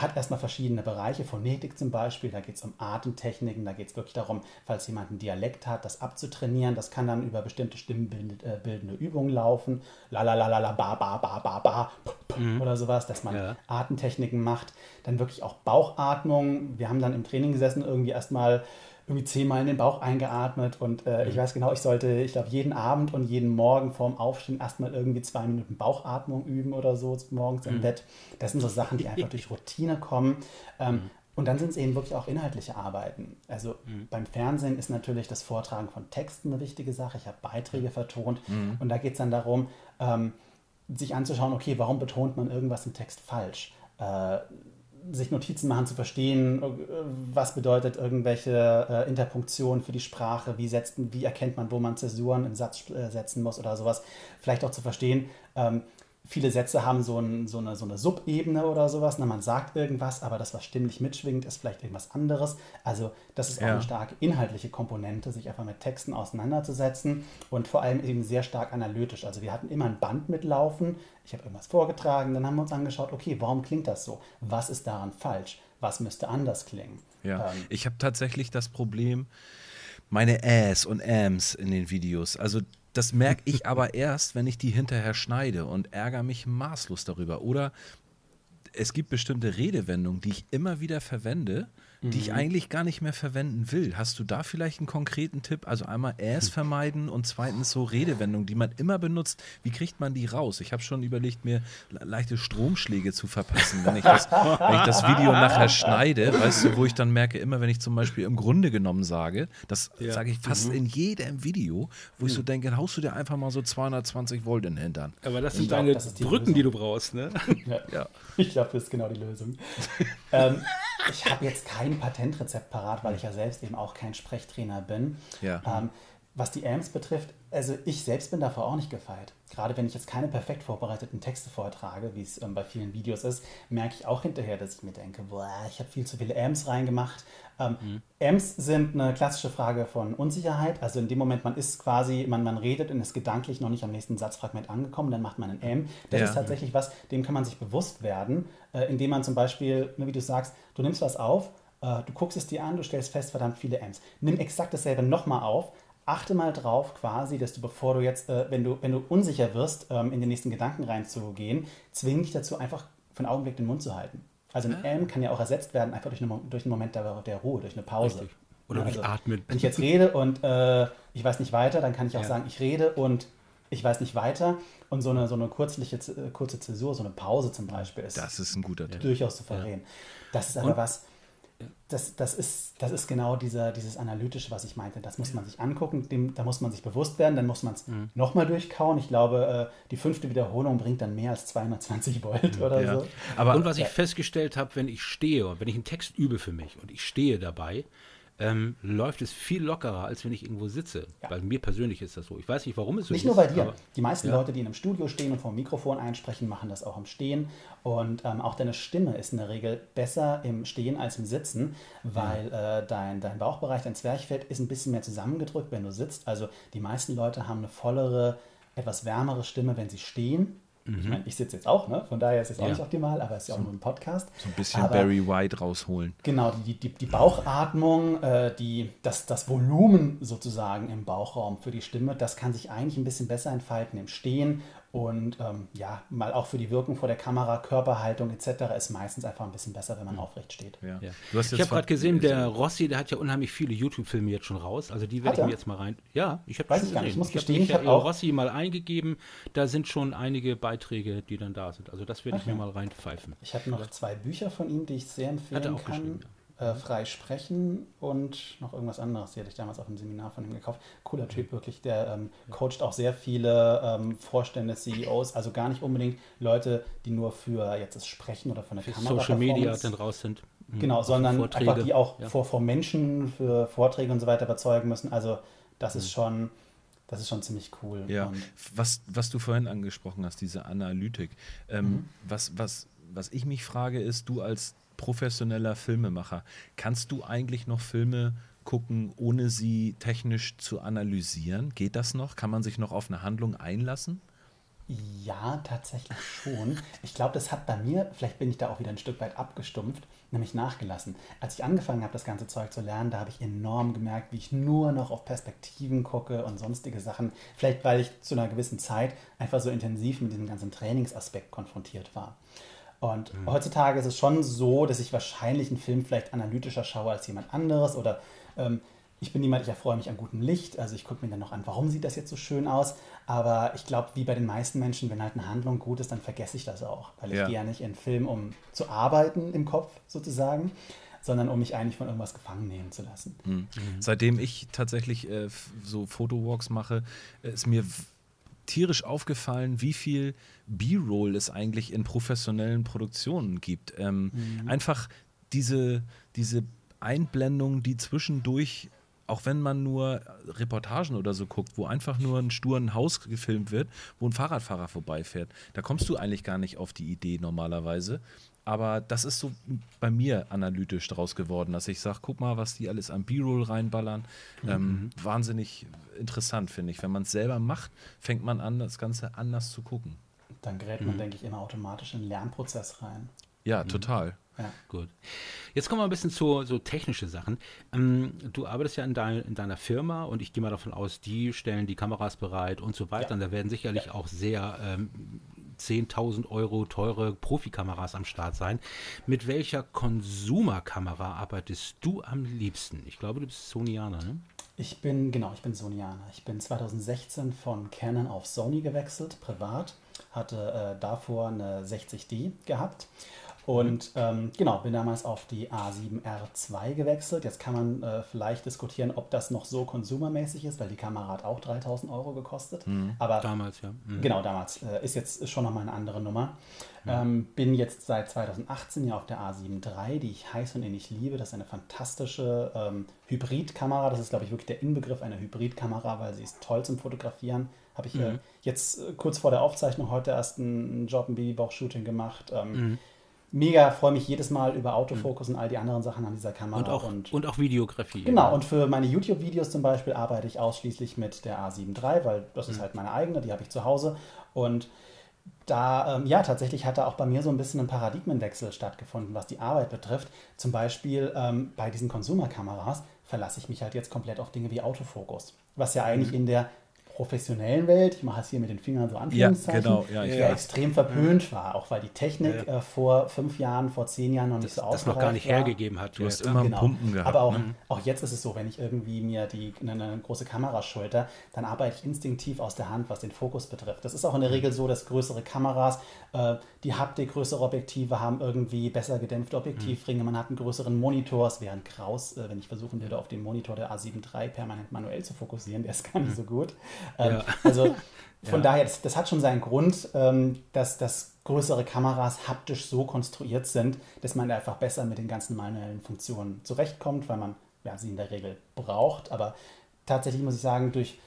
hat erstmal verschiedene Bereiche, Phonetik zum Beispiel, da geht es um Atemtechniken, da geht es wirklich darum, falls jemand einen Dialekt hat, das abzutrainieren. Das kann dann über bestimmte stimmbildende äh, Übungen laufen, la la la la la ba ba ba ba ba mhm. oder sowas, dass man ja. Atemtechniken macht. Dann wirklich auch Bauchatmung. Wir haben dann im Training gesessen, irgendwie erstmal irgendwie zehnmal in den Bauch eingeatmet und äh, ich mhm. weiß genau, ich sollte, ich glaube, jeden Abend und jeden Morgen vorm Aufstehen erstmal irgendwie zwei Minuten Bauchatmung üben oder so morgens mhm. im Bett. Das sind so Sachen, die einfach durch Routine kommen. Ähm, mhm. Und dann sind es eben wirklich auch inhaltliche Arbeiten. Also mhm. beim Fernsehen ist natürlich das Vortragen von Texten eine wichtige Sache. Ich habe Beiträge vertont mhm. und da geht es dann darum, ähm, sich anzuschauen, okay, warum betont man irgendwas im Text falsch? Äh, sich Notizen machen, zu verstehen, äh, was bedeutet irgendwelche äh, Interpunktionen für die Sprache, wie, setzt, wie erkennt man, wo man Zäsuren im Satz äh, setzen muss oder sowas. Vielleicht auch zu verstehen, ähm, viele Sätze haben so, ein, so eine, so eine Subebene oder sowas. Na, man sagt irgendwas, aber das, was stimmlich mitschwingt, ist vielleicht irgendwas anderes. Also das ist auch ja. eine starke inhaltliche Komponente, sich einfach mit Texten auseinanderzusetzen und vor allem eben sehr stark analytisch. Also wir hatten immer ein Band mitlaufen. Ich habe irgendwas vorgetragen, dann haben wir uns angeschaut, okay, warum klingt das so? Was ist daran falsch? Was müsste anders klingen? Ja, ähm, ich habe tatsächlich das Problem, meine Äs und Ams in den Videos. Also das merke ich aber erst, wenn ich die hinterher schneide und ärgere mich maßlos darüber. Oder es gibt bestimmte Redewendungen, die ich immer wieder verwende, mhm. die ich mhm. eigentlich gar nicht mehr verwenden will. Hast du da vielleicht einen konkreten Tipp? Also einmal Äs hm. vermeiden und zweitens so Redewendungen, die man immer benutzt. Wie kriegt man die raus? Ich habe schon überlegt, mir leichte Stromschläge zu verpassen, wenn ich, das, wenn ich das Video nachher schneide, weißt du, wo ich dann merke, immer wenn ich zum Beispiel im Grunde genommen sage, das ja. sage ich fast mhm. in jedem Video, wo ich so hm. denke, haust du dir einfach mal so 220 Volt in den Hintern. Aber das sind deine die Brücken, Lösung. die du brauchst, ne? Ja. ja. Ich glaube, das ist genau die Lösung. ähm, ich habe jetzt kein Patentrezept parat, weil ich ja selbst eben auch kein Sprechtrainer bin. Ja. Ähm, was die AMS betrifft, also ich selbst bin davor auch nicht gefeit. Gerade wenn ich jetzt keine perfekt vorbereiteten Texte vortrage, wie es ähm, bei vielen Videos ist, merke ich auch hinterher, dass ich mir denke, boah, ich habe viel zu viele AMS reingemacht. Ähm, mhm. AMS sind eine klassische Frage von Unsicherheit. Also in dem Moment, man ist quasi, man, man redet und ist gedanklich noch nicht am nächsten Satzfragment angekommen, dann macht man ein M. Das ja. ist tatsächlich was, dem kann man sich bewusst werden, indem man zum Beispiel, wie du sagst, du nimmst was auf, äh, du guckst es dir an, du stellst fest, verdammt viele Ms. Nimm exakt dasselbe nochmal auf, achte mal drauf quasi, dass du, bevor du jetzt, äh, wenn, du, wenn du unsicher wirst, ähm, in den nächsten Gedanken reinzugehen, zwing dich dazu, einfach für einen Augenblick den Mund zu halten. Also ein ah. M kann ja auch ersetzt werden, einfach durch, eine, durch einen Moment der, der Ruhe, durch eine Pause. Richtig. Oder also, durch Atmen. Wenn ich jetzt rede und äh, ich weiß nicht weiter, dann kann ich auch ja. sagen, ich rede und ich weiß nicht weiter. Und so eine, so eine kurzliche, äh, kurze Zäsur, so eine Pause zum Beispiel, ist, das ist ein guter Tipp. durchaus souverän. Ja. Das ist aber und? was, das, das, ist, das ist genau dieser, dieses Analytische, was ich meinte. Das muss man sich angucken, dem, da muss man sich bewusst werden, dann muss man es mhm. nochmal durchkauen. Ich glaube, äh, die fünfte Wiederholung bringt dann mehr als 220 Volt oder ja. so. Aber und was ich festgestellt habe, wenn ich stehe und wenn ich einen Text übe für mich und ich stehe dabei, ähm, läuft es viel lockerer, als wenn ich irgendwo sitze. Ja. Bei mir persönlich ist das so. Ich weiß nicht, warum es so nicht ist. Nicht nur bei dir. Die meisten ja. Leute, die in einem Studio stehen und vor dem Mikrofon einsprechen, machen das auch im Stehen. Und ähm, auch deine Stimme ist in der Regel besser im Stehen als im Sitzen, weil ja. äh, dein, dein Bauchbereich, dein Zwerchfell ist ein bisschen mehr zusammengedrückt, wenn du sitzt. Also die meisten Leute haben eine vollere, etwas wärmere Stimme, wenn sie stehen. Mhm. Ich meine, ich sitze jetzt auch, ne? von daher ist es auch ja. nicht optimal, aber es ist ja auch nur ein Podcast. So ein bisschen aber, Barry White rausholen. Genau, die, die, die Bauchatmung, äh, die, das, das Volumen sozusagen im Bauchraum für die Stimme, das kann sich eigentlich ein bisschen besser entfalten im Stehen Und ähm, ja, mal auch für die Wirkung vor der Kamera, Körperhaltung etc. ist meistens einfach ein bisschen besser, wenn man aufrecht steht. Ja. Ja. ich habe gerade gesehen, der Rossi, der hat ja unheimlich viele YouTube-Filme jetzt schon raus. Also die werde ich mir jetzt mal rein. Ja, ich habe schon ich Ich muss ich gestehen, ich habe auch Rossi mal eingegeben. Da sind schon einige Beiträge, die dann da sind. Also das werde ich mir mal reinpfeifen. Ich habe noch zwei Bücher von ihm, die ich sehr empfehlen kann äh, frei sprechen und noch irgendwas anderes. Die hatte ich damals auf dem Seminar von ihm gekauft. Cooler Typ, wirklich. Der ähm, coacht auch sehr viele ähm, Vorstände, CEOs, also gar nicht unbedingt Leute, die nur für jetzt das Sprechen oder von der für Kamera Social Media dann raus sind. Mhm. Genau, sondern einfach die auch ja. vor, vor Menschen für Vorträge und so weiter überzeugen müssen. Also das mhm. ist schon. Das ist schon ziemlich cool. Ja, was, was du vorhin angesprochen hast, diese Analytik. Ähm, mhm. was, was, was ich mich frage, ist, du als professioneller Filmemacher. Kannst du eigentlich noch Filme gucken, ohne sie technisch zu analysieren? Geht das noch? Kann man sich noch auf eine Handlung einlassen? Ja, tatsächlich schon. Ich glaube, das hat bei mir, vielleicht bin ich da auch wieder ein Stück weit abgestumpft, nämlich nachgelassen. Als ich angefangen habe, das ganze Zeug zu lernen, da habe ich enorm gemerkt, wie ich nur noch auf Perspektiven gucke und sonstige Sachen. Vielleicht, weil ich zu einer gewissen Zeit einfach so intensiv mit diesem ganzen Trainingsaspekt konfrontiert war. Und mhm. heutzutage ist es schon so, dass ich wahrscheinlich einen Film vielleicht analytischer schaue als jemand anderes oder ähm, ich bin jemand, ich erfreue mich an gutem Licht, also ich gucke mir dann noch an, warum sieht das jetzt so schön aus. Aber ich glaube, wie bei den meisten Menschen, wenn halt eine Handlung gut ist, dann vergesse ich das auch. Weil ich ja. gehe ja nicht in Film, um zu arbeiten im Kopf sozusagen, sondern um mich eigentlich von irgendwas gefangen nehmen zu lassen. Mhm. Mhm. Seitdem ich tatsächlich äh, so Fotowalks mache, ist mir tierisch aufgefallen, wie viel B-Roll es eigentlich in professionellen Produktionen gibt. Ähm, mhm. Einfach diese, diese Einblendung, die zwischendurch, auch wenn man nur Reportagen oder so guckt, wo einfach nur ein sturen Haus gefilmt wird, wo ein Fahrradfahrer vorbeifährt, da kommst du eigentlich gar nicht auf die Idee normalerweise. Aber das ist so bei mir analytisch draus geworden, dass ich sage, guck mal, was die alles an B-Roll reinballern. Mhm. Ähm, wahnsinnig interessant, finde ich. Wenn man es selber macht, fängt man an, das Ganze anders zu gucken. Dann gerät man, mhm. denke ich, immer automatisch in den Lernprozess rein. Ja, mhm. total. Ja. Gut. Jetzt kommen wir ein bisschen zu so technische Sachen. Ähm, du arbeitest ja in, dein, in, deiner Firma und ich gehe mal davon aus, die stellen die Kameras bereit und so weiter. Ja. Und da werden sicherlich ja. auch sehr ähm, 10.000 Euro teure Profikameras am Start sein. Mit welcher Konsumerkamera arbeitest du am liebsten? Ich glaube, du bist Sonyaner, ne? Ich bin, genau, ich bin Sonyaner. Ich bin 2016 von Canon auf Sony gewechselt, privat. Hatte äh, davor eine 60D gehabt und ähm, genau, bin damals auf die A7R2 gewechselt. Jetzt kann man äh, vielleicht diskutieren, ob das noch so konsumermäßig ist, weil die Kamera hat auch 3000 Euro gekostet. Mhm. Aber damals, ja. Mhm. Genau, damals. Äh, ist jetzt schon nochmal eine andere Nummer. Mhm. Ähm, bin jetzt seit 2018 ja auf der A7 III, die ich heiß und innig liebe. Das ist eine fantastische ähm, Hybridkamera. Das ist, glaube ich, wirklich der Inbegriff einer Hybridkamera, weil sie ist toll zum Fotografieren. Habe ich äh, mhm. jetzt äh, kurz vor der Aufzeichnung heute erst einen Job, ein Babybauch-Shooting gemacht. Mega, freue mich jedes Mal über Autofokus mhm. und all die anderen Sachen an dieser Kamera. Und auch, und, und auch Videografie. Genau, und für meine YouTube-Videos zum Beispiel arbeite ich ausschließlich mit der A7 III, weil das mhm. ist halt meine eigene, die habe ich zu Hause. Und da, ähm, ja, tatsächlich hat da auch bei mir so ein bisschen ein Paradigmenwechsel stattgefunden, was die Arbeit betrifft. Zum Beispiel ähm, bei diesen Consumer-Kameras verlasse ich mich halt jetzt komplett auf Dinge wie Autofokus, was ja eigentlich mhm. in der professionellen Welt, ich mache es hier mit den Fingern so Anführungszeichen, ja, genau, ja, ja, ja. extrem verpönt war, auch weil die Technik äh, vor fünf Jahren, vor zehn Jahren noch nicht so ausgereift Das noch gar nicht war. hergegeben hat. Du hast immer genau. Pumpen gehabt. Aber auch, mhm. auch jetzt ist es so, wenn ich irgendwie mir die, eine, eine, große Kamera schulter, dann arbeite ich instinktiv aus der Hand, was den Fokus betrifft. Das ist auch in der mhm. Regel so, dass größere Kameras, äh, die Haptik, größere Objektive haben irgendwie besser gedämpfte Objektivringe, man hat einen größeren Monitor, es wäre ein Kraus, äh, wenn ich versuchen würde, auf den Monitor der A7 III permanent manuell zu fokussieren, der ist gar nicht mhm. so gut. Ähm, also von ja. daher, das, das, hat schon seinen Grund, ähm, dass, dass größere Kameras haptisch so konstruiert sind, dass man einfach besser mit den ganzen manuellen Funktionen zurechtkommt, weil man ja, sie in der Regel braucht. Aber tatsächlich muss ich sagen, durch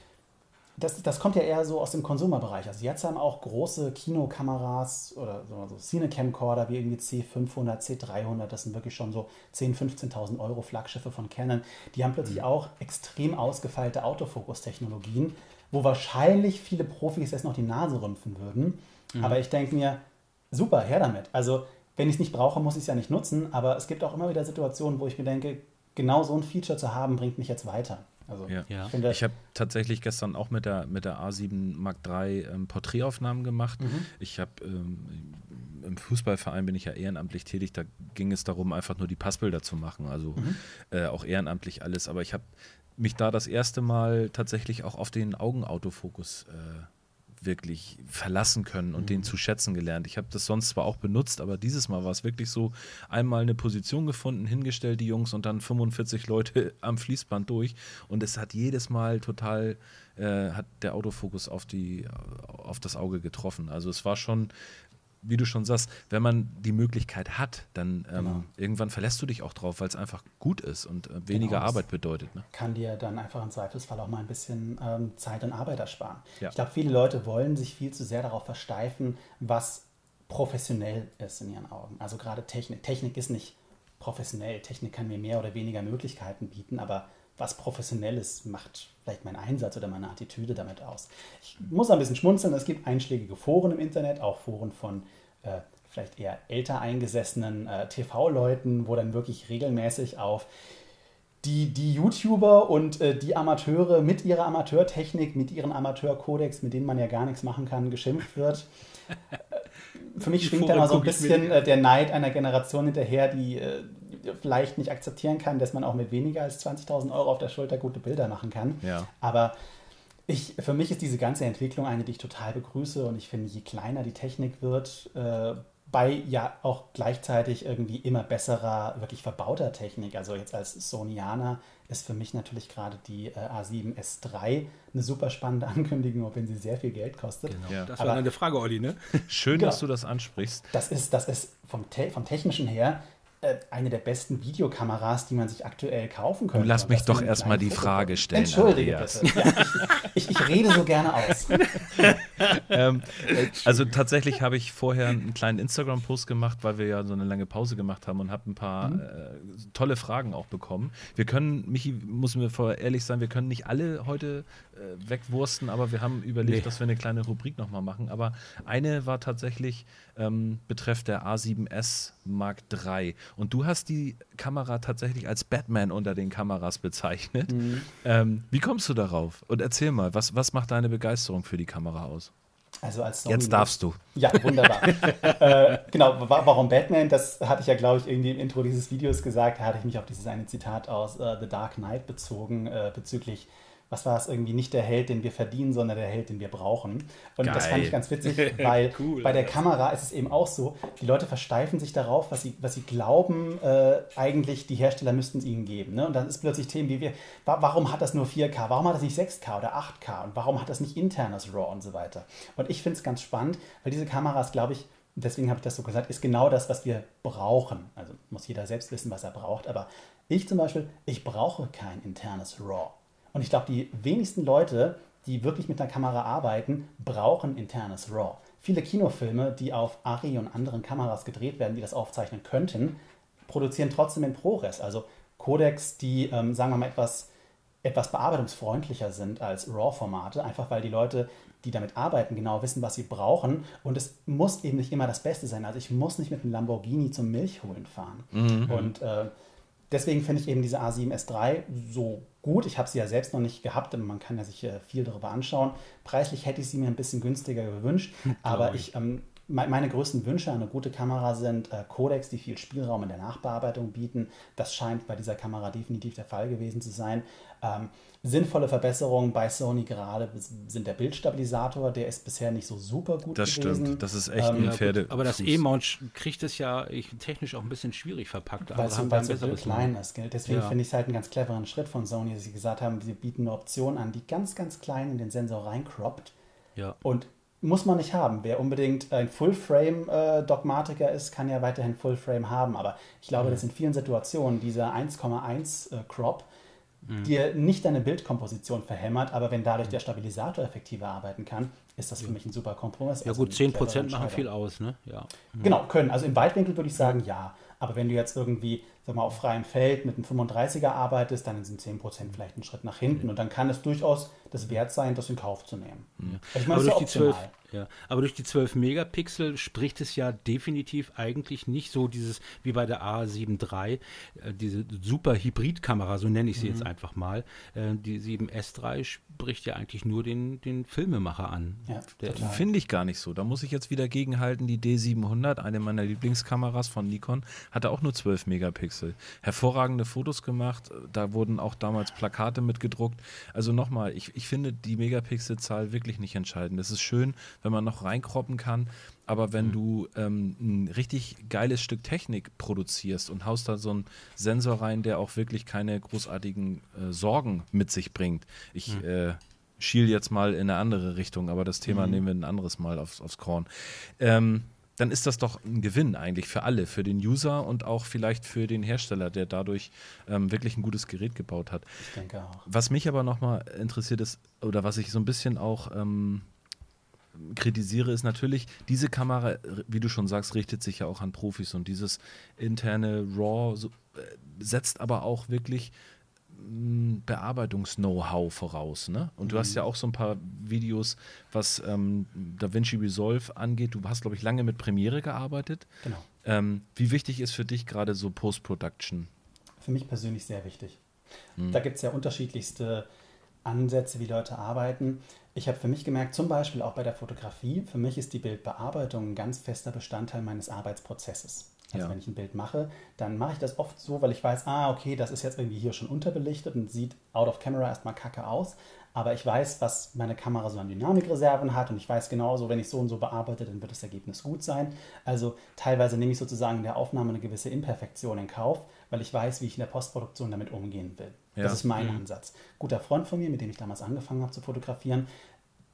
das, das kommt ja eher so aus dem Konsumerbereich. Also jetzt haben auch große Kinokameras oder so, so Cine-Camcorder wie irgendwie C500, C300, das sind wirklich schon so 10.000, 15.000 Euro Flaggschiffe von Canon. Die haben plötzlich mhm. auch extrem ausgefeilte Autofokus-Technologien, wo wahrscheinlich viele Profis jetzt noch die Nase rümpfen würden. Mhm. Aber ich denke mir, super, her damit. Also, wenn ich es nicht brauche, muss ich es ja nicht nutzen. Aber es gibt auch immer wieder Situationen, wo ich mir denke, genau so ein Feature zu haben, bringt mich jetzt weiter. Also ja. ich, ich habe tatsächlich gestern auch mit der, mit der A7 Mark III ähm, Porträtaufnahmen gemacht. Mhm. Ich habe ähm, im Fußballverein bin ich ja ehrenamtlich tätig, da ging es darum, einfach nur die Passbilder zu machen. Also mhm. äh, auch ehrenamtlich alles. Aber ich habe mich da das erste Mal tatsächlich auch auf den Augenautofokus äh, wirklich verlassen können und mhm. den zu schätzen gelernt. Ich habe das sonst zwar auch benutzt, aber dieses Mal war es wirklich so, einmal eine Position gefunden, hingestellt die Jungs und dann 45 Leute am Fließband durch und es hat jedes Mal total, äh, hat der Autofokus auf, die, auf das Auge getroffen. Also es war schon wie du schon sagst, wenn man die Möglichkeit hat, dann ähm, genau. irgendwann verlässt du dich auch drauf, weil es einfach gut ist und äh, weniger genau, Arbeit bedeutet. Ne? Kann dir dann einfach im Zweifelsfall auch mal ein bisschen ähm, Zeit und Arbeit ersparen. Ja. Ich glaube, viele Leute wollen sich viel zu sehr darauf versteifen, was professionell ist in ihren Augen. Also gerade Technik. Technik ist nicht professionell. Technik kann mir mehr oder weniger Möglichkeiten bieten, aber was professionell ist, macht vielleicht mein Einsatz oder meine Attitüde damit aus. Ich muss ein bisschen schmunzeln, es gibt einschlägige Foren im Internet, auch Foren von äh, vielleicht eher älter eingesessenen äh, TV-Leuten, wo dann wirklich regelmäßig auf die, die YouTuber und äh, die Amateure mit ihrer Amateurtechnik, mit ihren Amateurkodex, mit denen man ja gar nichts machen kann, geschimpft wird. Für mich schwingt da mal so ein bisschen äh, der Neid einer Generation hinterher, die äh, vielleicht nicht akzeptieren kann, dass man auch mit weniger als 20.000 Euro auf der Schulter gute Bilder machen kann. Ja. Aber ich, für mich ist diese ganze Entwicklung eine, die ich total begrüße und ich finde, je kleiner die Technik wird, äh, bei ja auch gleichzeitig irgendwie immer besserer, wirklich verbauter Technik. Also jetzt als Sonyaner ist für mich natürlich gerade die äh, A7S3 eine super spannende Ankündigung, auch wenn sie sehr viel Geld kostet. Genau. Ja. Das war Aber, eine Frage, Olli, ne? Schön, genau. dass du das ansprichst. Das ist, das ist vom, Te vom Technischen her eine der besten Videokameras, die man sich aktuell kaufen könnte. Du lass mich doch erstmal die Frage stellen. Entschuldige bitte. Ja, ich, ich, ich, rede so gerne aus. ähm, äh, also tatsächlich habe ich vorher einen kleinen Instagram-Post gemacht, weil wir ja so eine lange Pause gemacht haben und habe ein paar mhm. äh, tolle Fragen auch bekommen. Wir können, Michi, muss mir vorher ehrlich sein, wir können nicht alle heute äh, wegwursten, aber wir haben überlegt, nee. dass wir eine kleine Rubrik nochmal machen. Aber eine war tatsächlich ähm, betreff der A7S Mark III. Und du hast die Kamera tatsächlich als Batman unter den Kameras bezeichnet. Mhm. Ähm, wie kommst du darauf? Und erzähl mal, was, was macht deine Begeisterung für die Kamera aus? Also als Sony Jetzt darfst du. Ja, wunderbar. äh, genau, warum Batman? Das hatte ich ja, glaube ich, irgendwie im Intro dieses Videos gesagt. Da hatte ich mich auf dieses eine Zitat aus uh, The Dark Knight bezogen, äh, bezüglich was war es irgendwie, nicht der Held, den wir verdienen, sondern der Held, den wir brauchen. Und Geil. das fand ich ganz witzig, weil cool, bei der Kamera ist es eben auch so, die Leute versteifen sich darauf, was sie, was sie glauben, äh, eigentlich die Hersteller müssten es ihnen geben. Ne? Und dann ist plötzlich Themen wie wir, warum hat das nur 4K, warum hat das nicht 6K oder 8K und warum hat das nicht internes RAW und so weiter. Und ich finde es ganz spannend, weil diese Kameras, glaube ich, deswegen habe ich das so gesagt, ist genau das, was wir brauchen. Also muss jeder selbst wissen, was er braucht. Aber ich zum Beispiel, ich brauche kein internes RAW. Und ich glaube, die wenigsten Leute, die wirklich mit einer Kamera arbeiten, brauchen internes RAW. Viele Kinofilme, die auf ARRI und anderen Kameras gedreht werden, die das aufzeichnen könnten, produzieren trotzdem in ProRes, also Codecs, die, ähm, sagen wir mal, etwas, etwas bearbeitungsfreundlicher sind als RAW-Formate, einfach weil die Leute, die damit arbeiten, genau wissen, was sie brauchen. Und es muss eben nicht immer das Beste sein. Also ich muss nicht mit einem Lamborghini zum Milchholen fahren. Mhm. Und äh, deswegen finde ich eben diese A7S3 so gut. Ich habe sie ja selbst noch nicht gehabt, man kann ja sich viel darüber anschauen. Preislich hätte ich sie mir ein bisschen günstiger gewünscht, aber ich, ähm, meine größten Wünsche an eine gute Kamera sind äh, Codecs, die viel Spielraum in der Nachbearbeitung bieten. Das scheint bei dieser Kamera definitiv der Fall gewesen zu sein. Ähm, sinnvolle Verbesserungen bei Sony gerade sind der Bildstabilisator, der ist bisher nicht so super gut das gewesen. stimmt, das ist echt ähm, ein Pferde. Aber das E-Mount kriegt es ja technisch auch ein bisschen schwierig verpackt. Weil es so, so klein ist. Gell? Deswegen ja. finde ich es halt einen ganz cleveren Schritt von Sony, dass sie gesagt haben, sie bieten eine Option an, die ganz, ganz klein in den Sensor reinkroppt. Ja. Und muss man nicht haben. Wer unbedingt ein Full-Frame-Dogmatiker äh, ist, kann ja weiterhin Full-Frame haben. Aber ich glaube, mhm. dass in vielen Situationen dieser 1,1 äh, mhm. dir nicht deine Bildkomposition verhämmert, aber wenn dadurch der Stabilisator effektiver arbeiten kann, ist das für mich ein super Kompromiss. Ja also gut, 10% machen viel aus, ne? Ja. Mhm. Genau, können. Also im Weitwinkel würde ich sagen, ja. Aber wenn du jetzt irgendwie, sag mal, auf freiem Feld mit einem 35er arbeitest, dann sind 10% vielleicht ein Schritt nach hinten. Und dann kann es durchaus das wert sein, das in Kauf zu nehmen. Ja. Ich meine, Aber durch, die 12, Ja, aber durch die 12 Megapixel spricht es ja definitiv eigentlich nicht so dieses, wie bei der A7 III, äh, diese super Hybridkamera, so nenne ich sie mhm. jetzt einfach mal. Äh, die 7S3 spricht ja eigentlich nur den, den Filmemacher an. Ja, Finde ich gar nicht so. Da muss ich jetzt wieder gegenhalten, die D700, eine meiner Lieblingskameras von Nikon, hatte auch nur 12 Megapixel. Hervorragende Fotos gemacht, da wurden auch damals Plakate mitgedruckt. Also nochmal, ich, ich finde die Megapixelzahl wirklich nicht entscheidend. Es ist schön, wenn man noch reinkroppen kann. Aber wenn mhm. du ähm, ein richtig geiles Stück Technik produzierst und haust da so einen Sensor rein, der auch wirklich keine großartigen äh, Sorgen mit sich bringt. Ich mhm. äh, schiel jetzt mal in eine andere Richtung, aber das Thema mhm. nehmen wir ein anderes Mal aufs, aufs Korn. Ähm, dann ist das doch ein Gewinn eigentlich für alle, für den User und auch vielleicht für den Hersteller, der dadurch ähm, wirklich ein gutes Gerät gebaut hat. Ich denke auch. Was mich aber nochmal interessiert ist, oder was ich so ein bisschen auch ähm, kritisiere, ist natürlich, diese Kamera, wie du schon sagst, richtet sich ja auch an Profis und dieses interne RAW so, äh, setzt aber auch wirklich mm, Bearbeitungs-Know-how voraus. Ne? Und mhm. du hast mhm. ja auch so ein paar Videos, was ähm, DaVinci Resolve angeht. Du hast, glaube ich, lange mit Premiere gearbeitet. Genau. Ähm, wie wichtig ist für dich gerade so Post-Production? Für mich persönlich sehr wichtig. Mhm. Da gibt es ja unterschiedlichste Ansätze, wie Leute arbeiten. Ich habe für mich gemerkt, zum Beispiel auch bei der Fotografie, für mich ist die Bildbearbeitung ein ganz fester Bestandteil meines Arbeitsprozesses. Also ja. wenn ich ein Bild mache, dann mache ich das oft so, weil ich weiß, ah, okay, das ist jetzt irgendwie hier schon unterbelichtet und sieht out of camera erstmal kacke aus. Aber ich weiß, was meine Kamera so an Dynamikreserven hat und ich weiß genauso, wenn ich so und so bearbeite, dann wird das Ergebnis gut sein. Also teilweise nehme ich sozusagen in der Aufnahme eine gewisse Imperfektion in Kauf, weil ich weiß, wie ich in der Postproduktion damit umgehen will. Ja. Das ist mein mhm. Ansatz. Guter Freund von mir, mit dem ich damals angefangen habe zu fotografieren,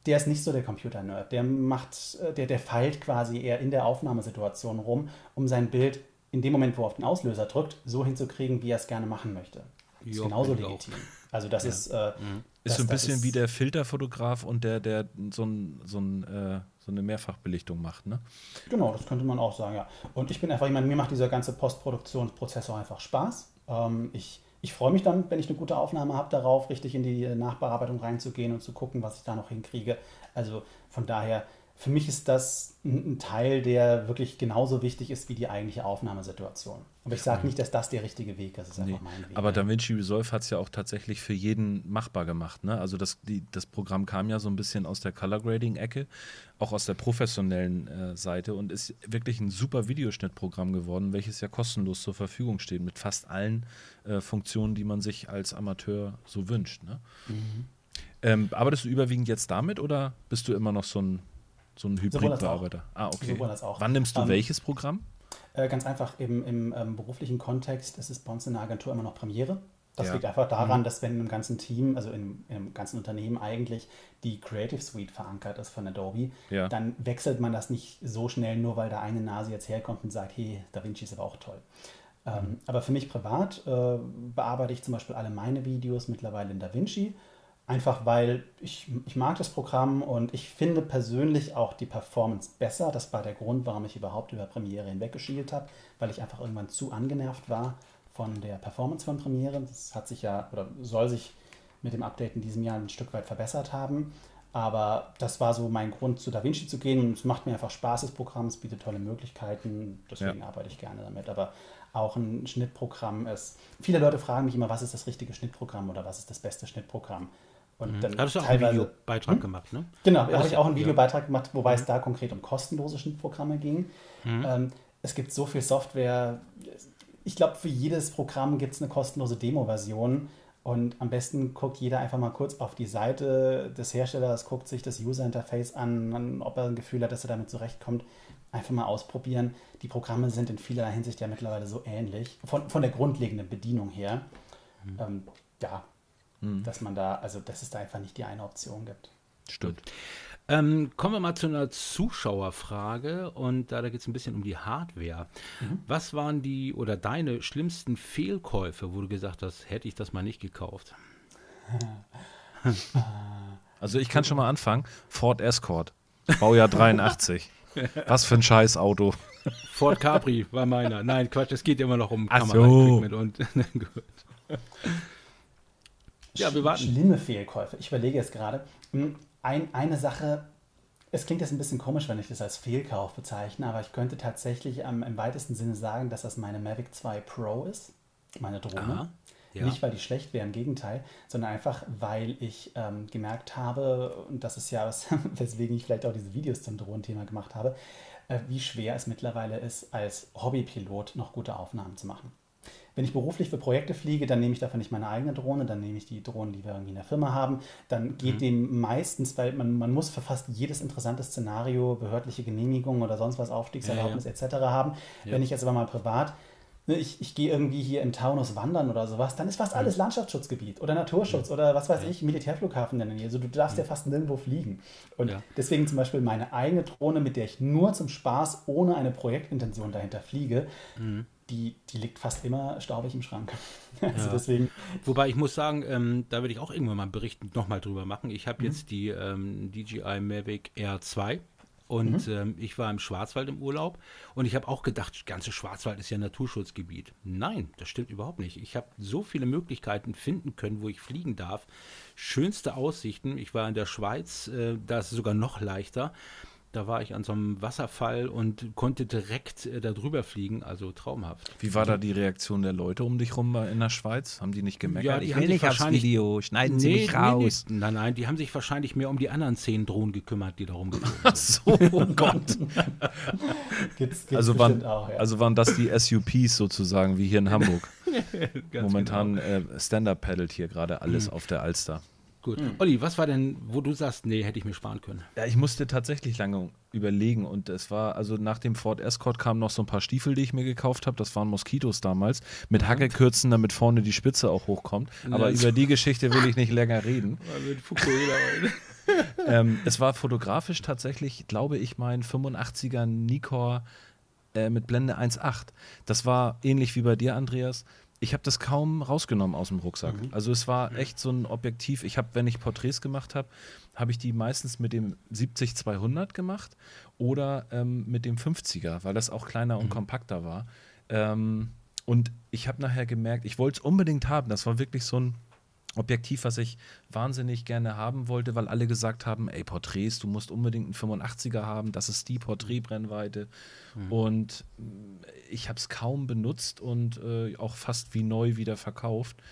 der ist nicht so der Computer-Nerd. Der macht, äh, der, der feilt quasi eher in der Aufnahmesituation rum, um sein Bild in dem Moment, wo er auf den Auslöser drückt, so hinzukriegen, wie er es gerne machen möchte. Das ist genauso legitim. Also das ja. ist. Äh, mhm. Ist so ein bisschen wie der Filterfotograf und der, der so, ein, so, ein, äh, so eine Mehrfachbelichtung macht, ne? Genau, das könnte man auch sagen, ja. Und ich bin einfach, meine, mir macht dieser ganze Postproduktionsprozess auch einfach Spaß. Ähm, ich ich freue mich dann, wenn ich eine gute Aufnahme habe, darauf richtig in die Nachbearbeitung reinzugehen und zu gucken, was ich da noch hinkriege. Also von daher für mich ist das ein Teil, der wirklich genauso wichtig ist wie die eigentliche Aufnahmesituation. Aber ich sage nicht, dass das der richtige Weg ist. Das ist nee. Aber DaVinci Resolve hat es ja auch tatsächlich für jeden machbar gemacht. Ne? Also das, die, das Programm kam ja so ein bisschen aus der Color Grading-Ecke, auch aus der professionellen äh, Seite und ist wirklich ein super Videoschnittprogramm geworden, welches ja kostenlos zur Verfügung steht, mit fast allen äh, Funktionen, die man sich als Amateur so wünscht. Ne? Mhm. Ähm, arbeitest du überwiegend jetzt damit oder bist du immer noch so ein so ein Hybridbearbeiter. Ah, okay. Wann nimmst du ähm, welches Programm? Äh, ganz einfach im, im ähm, beruflichen Kontext ist es bei uns in der Agentur immer noch Premiere. Das ja. liegt einfach daran, mhm. dass wenn im ganzen Team, also im, im, ganzen Unternehmen eigentlich die Creative Suite verankert ist von Adobe, ja. dann wechselt man das nicht so schnell, nur weil da eine Nase jetzt herkommt und sagt, hey, DaVinci ist aber auch toll. Ähm, mhm. Ähm, aber für mich privat äh, bearbeite ich zum Beispiel alle meine Videos mittlerweile in DaVinci Einfach weil ich, ich mag das Programm und ich finde persönlich auch die Performance besser. Das war der Grund, warum ich überhaupt über Premiere hinweggeschielt habe, weil ich einfach irgendwann zu angenervt war von der Performance von Premiere. Das hat sich ja oder soll sich mit dem Update in diesem Jahr ein Stück weit verbessert haben. Aber das war so mein Grund, zu DaVinci zu gehen. Und es macht mir einfach Spaß, das Programm. Es bietet tolle Möglichkeiten. Deswegen ja. arbeite ich gerne damit. Aber auch ein Schnittprogramm ist. Viele Leute fragen mich immer, was ist das richtige Schnittprogramm oder was ist das beste Schnittprogramm? Und mhm. dann Hattest du auch einen Videobeitrag hm? gemacht, ne? Genau, da habe ich auch einen Videobeitrag gemacht, wobei mhm. es da konkret um kostenlose Schnittprogramme ging. Mhm. Ähm, es gibt so viel Software. Ich glaube, für jedes Programm gibt es eine kostenlose Demo-Version. Und am besten guckt jeder einfach mal kurz auf die Seite des Herstellers, guckt sich das User-Interface an, ob er ein Gefühl hat, dass er damit zurechtkommt. Einfach mal ausprobieren. Die Programme sind in vielerlei Hinsicht ja mittlerweile so ähnlich, von, von der grundlegenden Bedienung her. Mhm. Ähm, ja, Mhm. Dass man da, also dass es da einfach nicht die eine Option gibt. Stimmt. Ähm, kommen wir mal zu einer Zuschauerfrage und da, da geht es ein bisschen um die Hardware. Mhm. Was waren die oder deine schlimmsten Fehlkäufe, wo du gesagt hast, hätte ich das mal nicht gekauft? also ich kann schon mal anfangen. Ford Escort, Baujahr 83. Was für ein scheiß Auto. Ford Capri war meiner. Nein, Quatsch, es geht immer noch um Kamera so. und Ja, wir warten. Schlimme Fehlkäufe. Ich überlege jetzt gerade. Hm, ein, eine Sache, Es klingt jetzt ein bisschen komisch, wenn ich das als Fehlkauf bezeichne, aber ich könnte tatsächlich ähm, im weitesten Sinne sagen, dass das meine Mavic 2 Pro ist, meine Drohne. Aha, ja. Nicht, weil die schlecht wäre, im Gegenteil, sondern einfach, weil ich ähm, gemerkt habe, und das ist ja was, weswegen ich vielleicht auch diese Videos zum Drohnenthema gemacht habe, äh, wie schwer es mittlerweile ist, als Hobbypilot noch gute Aufnahmen zu machen. Wenn ich beruflich für Projekte fliege, dann nehme ich dafür nicht meine eigene Drohne, dann nehme ich die Drohnen, die wir irgendwie in der Firma haben. Dann geht mhm. dem meistens, weil man, man muss für fast jedes interessante Szenario behördliche Genehmigung oder sonst was, Aufstiegserlaubnis ja, ja. etc. haben. Ja. Wenn ich jetzt aber mal privat ne, ich, ich gehe irgendwie hier in Taunus wandern oder sowas, dann ist fast alles Landschaftsschutzgebiet oder Naturschutz oder was weiß ich, Militärflughafen in der Nähe. Also du darfst ja fast nirgendwo fliegen. Und ja. deswegen zum Beispiel meine eigene Drohne, mit der ich nur zum Spaß ohne eine Projektintention dahinter fliege, mhm die, die liegt fast immer staubig im Schrank. also ja. deswegen. Wobei ich muss sagen, ähm, da würde ich auch irgendwann mal einen Bericht nochmal drüber machen. Ich habe mhm. jetzt die ähm, DJI Mavic Air 2 und mhm. ähm, ich war im Schwarzwald im Urlaub und ich habe auch gedacht, ganze Schwarzwald ist ja Naturschutzgebiet. Nein, das stimmt überhaupt nicht. Ich habe so viele Möglichkeiten finden können, wo ich fliegen darf. Schönste Aussichten. Ich war in der Schweiz, äh, da ist es sogar noch leichter. Da war ich an so einem Wasserfall und konnte direkt äh, da drüber fliegen, also traumhaft. Wie war da die Reaktion der Leute um dich rum in der Schweiz? Haben die nicht gemerkt? Ja, die ich will nicht aufs Video, schneiden nee, Sie mich raus. Nee, nee. Nein, nein, die haben sich wahrscheinlich mehr um die anderen zehn Drohnen gekümmert, die da rumgeflogen sind. Ach so, oh Gott. gibt's, gibt's also, waren, auch, ja. also waren das die SUPs sozusagen, wie hier in Hamburg. Momentan genau. äh, Stand-Up paddelt hier gerade alles mhm. auf der Alster. Gut. Hm. Olli, was war denn, wo du sagst, nee, hätte ich mir sparen können? Ja, ich musste tatsächlich lange überlegen und es war, also nach dem Ford Escort kamen noch so ein paar Stiefel, die ich mir gekauft habe. Das waren Moskitos damals, mit mhm. Hackekürzen, damit vorne die Spitze auch hochkommt. Aber über die Geschichte will ich nicht länger reden. ähm, es war fotografisch tatsächlich, glaube ich, mein 85er Nikkor äh, mit Blende 1.8. Das war ähnlich wie bei dir, Andreas ich habe das kaum rausgenommen aus dem Rucksack. Mhm. Also es war echt so ein Objektiv. Ich habe, wenn ich Porträts gemacht habe, habe ich die meistens mit dem 70-200 gemacht oder ähm, mit dem 50er, weil das auch kleiner mhm. und kompakter war. Ähm, und ich habe nachher gemerkt, ich wollte es unbedingt haben. Das war wirklich so ein Objektiv, was ich wahnsinnig gerne haben wollte, weil alle gesagt haben, ey, Porträts, du musst unbedingt einen 85er haben, das ist die Porträtbrennweite. Mhm. Und äh, ich habe es kaum benutzt und äh, auch fast wie neu wieder verkauft.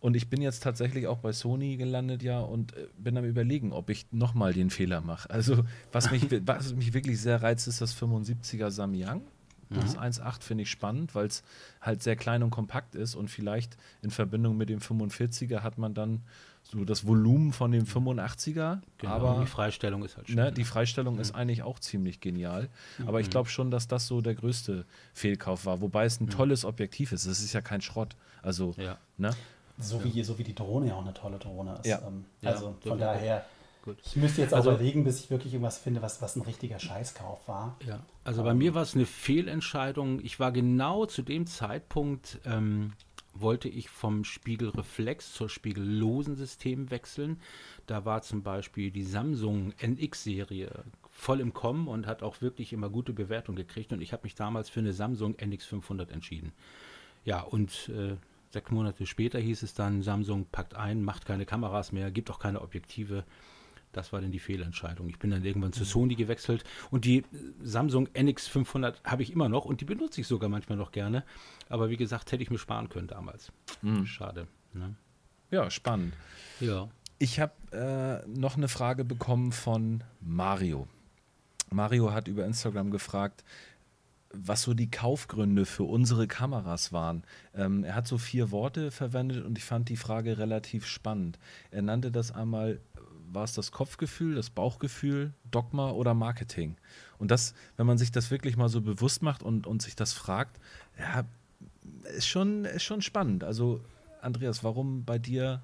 Und ich bin jetzt tatsächlich auch bei Sony gelandet, ja, und äh, bin am überlegen, ob ich nochmal den Fehler mache. Also, was mich, was mich wirklich sehr reizt, ist das 75er Samyang. Das mhm. 1.8 finde ich spannend, weil es halt sehr klein und kompakt ist und vielleicht in Verbindung mit dem 45er hat man dann so das Volumen von dem 85er. Genau, aber die Freistellung ist halt schön. Ne, die Freistellung mhm. ist eigentlich auch ziemlich genial. Mhm. Aber ich glaube schon, dass das so der größte Fehlkauf war. Wobei es ein mhm. tolles Objektiv ist. Es ist ja kein Schrott. Also, ja. ne? So wie, so wie die Drohne ja auch eine tolle Drohne ist. Ja. Ähm, also ja, von daher Gut. Ich müsste jetzt auch also, überlegen, bis ich wirklich irgendwas finde, was, was ein richtiger Scheißkauf war. Ja, also bei mir war es eine Fehlentscheidung. Ich war genau zu dem Zeitpunkt, ähm, wollte ich vom Spiegelreflex zur spiegellosen System wechseln. Da war zum Beispiel die Samsung NX-Serie voll im Kommen und hat auch wirklich immer gute Bewertungen gekriegt. Und ich habe mich damals für eine Samsung NX500 entschieden. Ja, und äh, sechs Monate später hieß es dann, Samsung packt ein, macht keine Kameras mehr, gibt auch keine Objektive. Das war dann die Fehlentscheidung. Ich bin dann irgendwann zu. Sony gewechselt und die Samsung NX500 habe ich immer noch und die benutze ich sogar manchmal noch gerne. Aber wie gesagt, hätte ich mir sparen können damals. Mhm. Schade. Ne? Ja, spannend. Ja. Ich habe äh, noch eine Frage bekommen von Mario. Mario hat über Instagram gefragt, was so die Kaufgründe für unsere Kameras waren. Ähm, er hat so vier Worte verwendet und ich fand die Frage relativ spannend. Er nannte das einmal war es das Kopfgefühl, das Bauchgefühl, Dogma oder Marketing? Und das, wenn man sich das wirklich mal so bewusst macht und, und sich das fragt, ja, ist schon, ist schon spannend. Also, Andreas, warum bei dir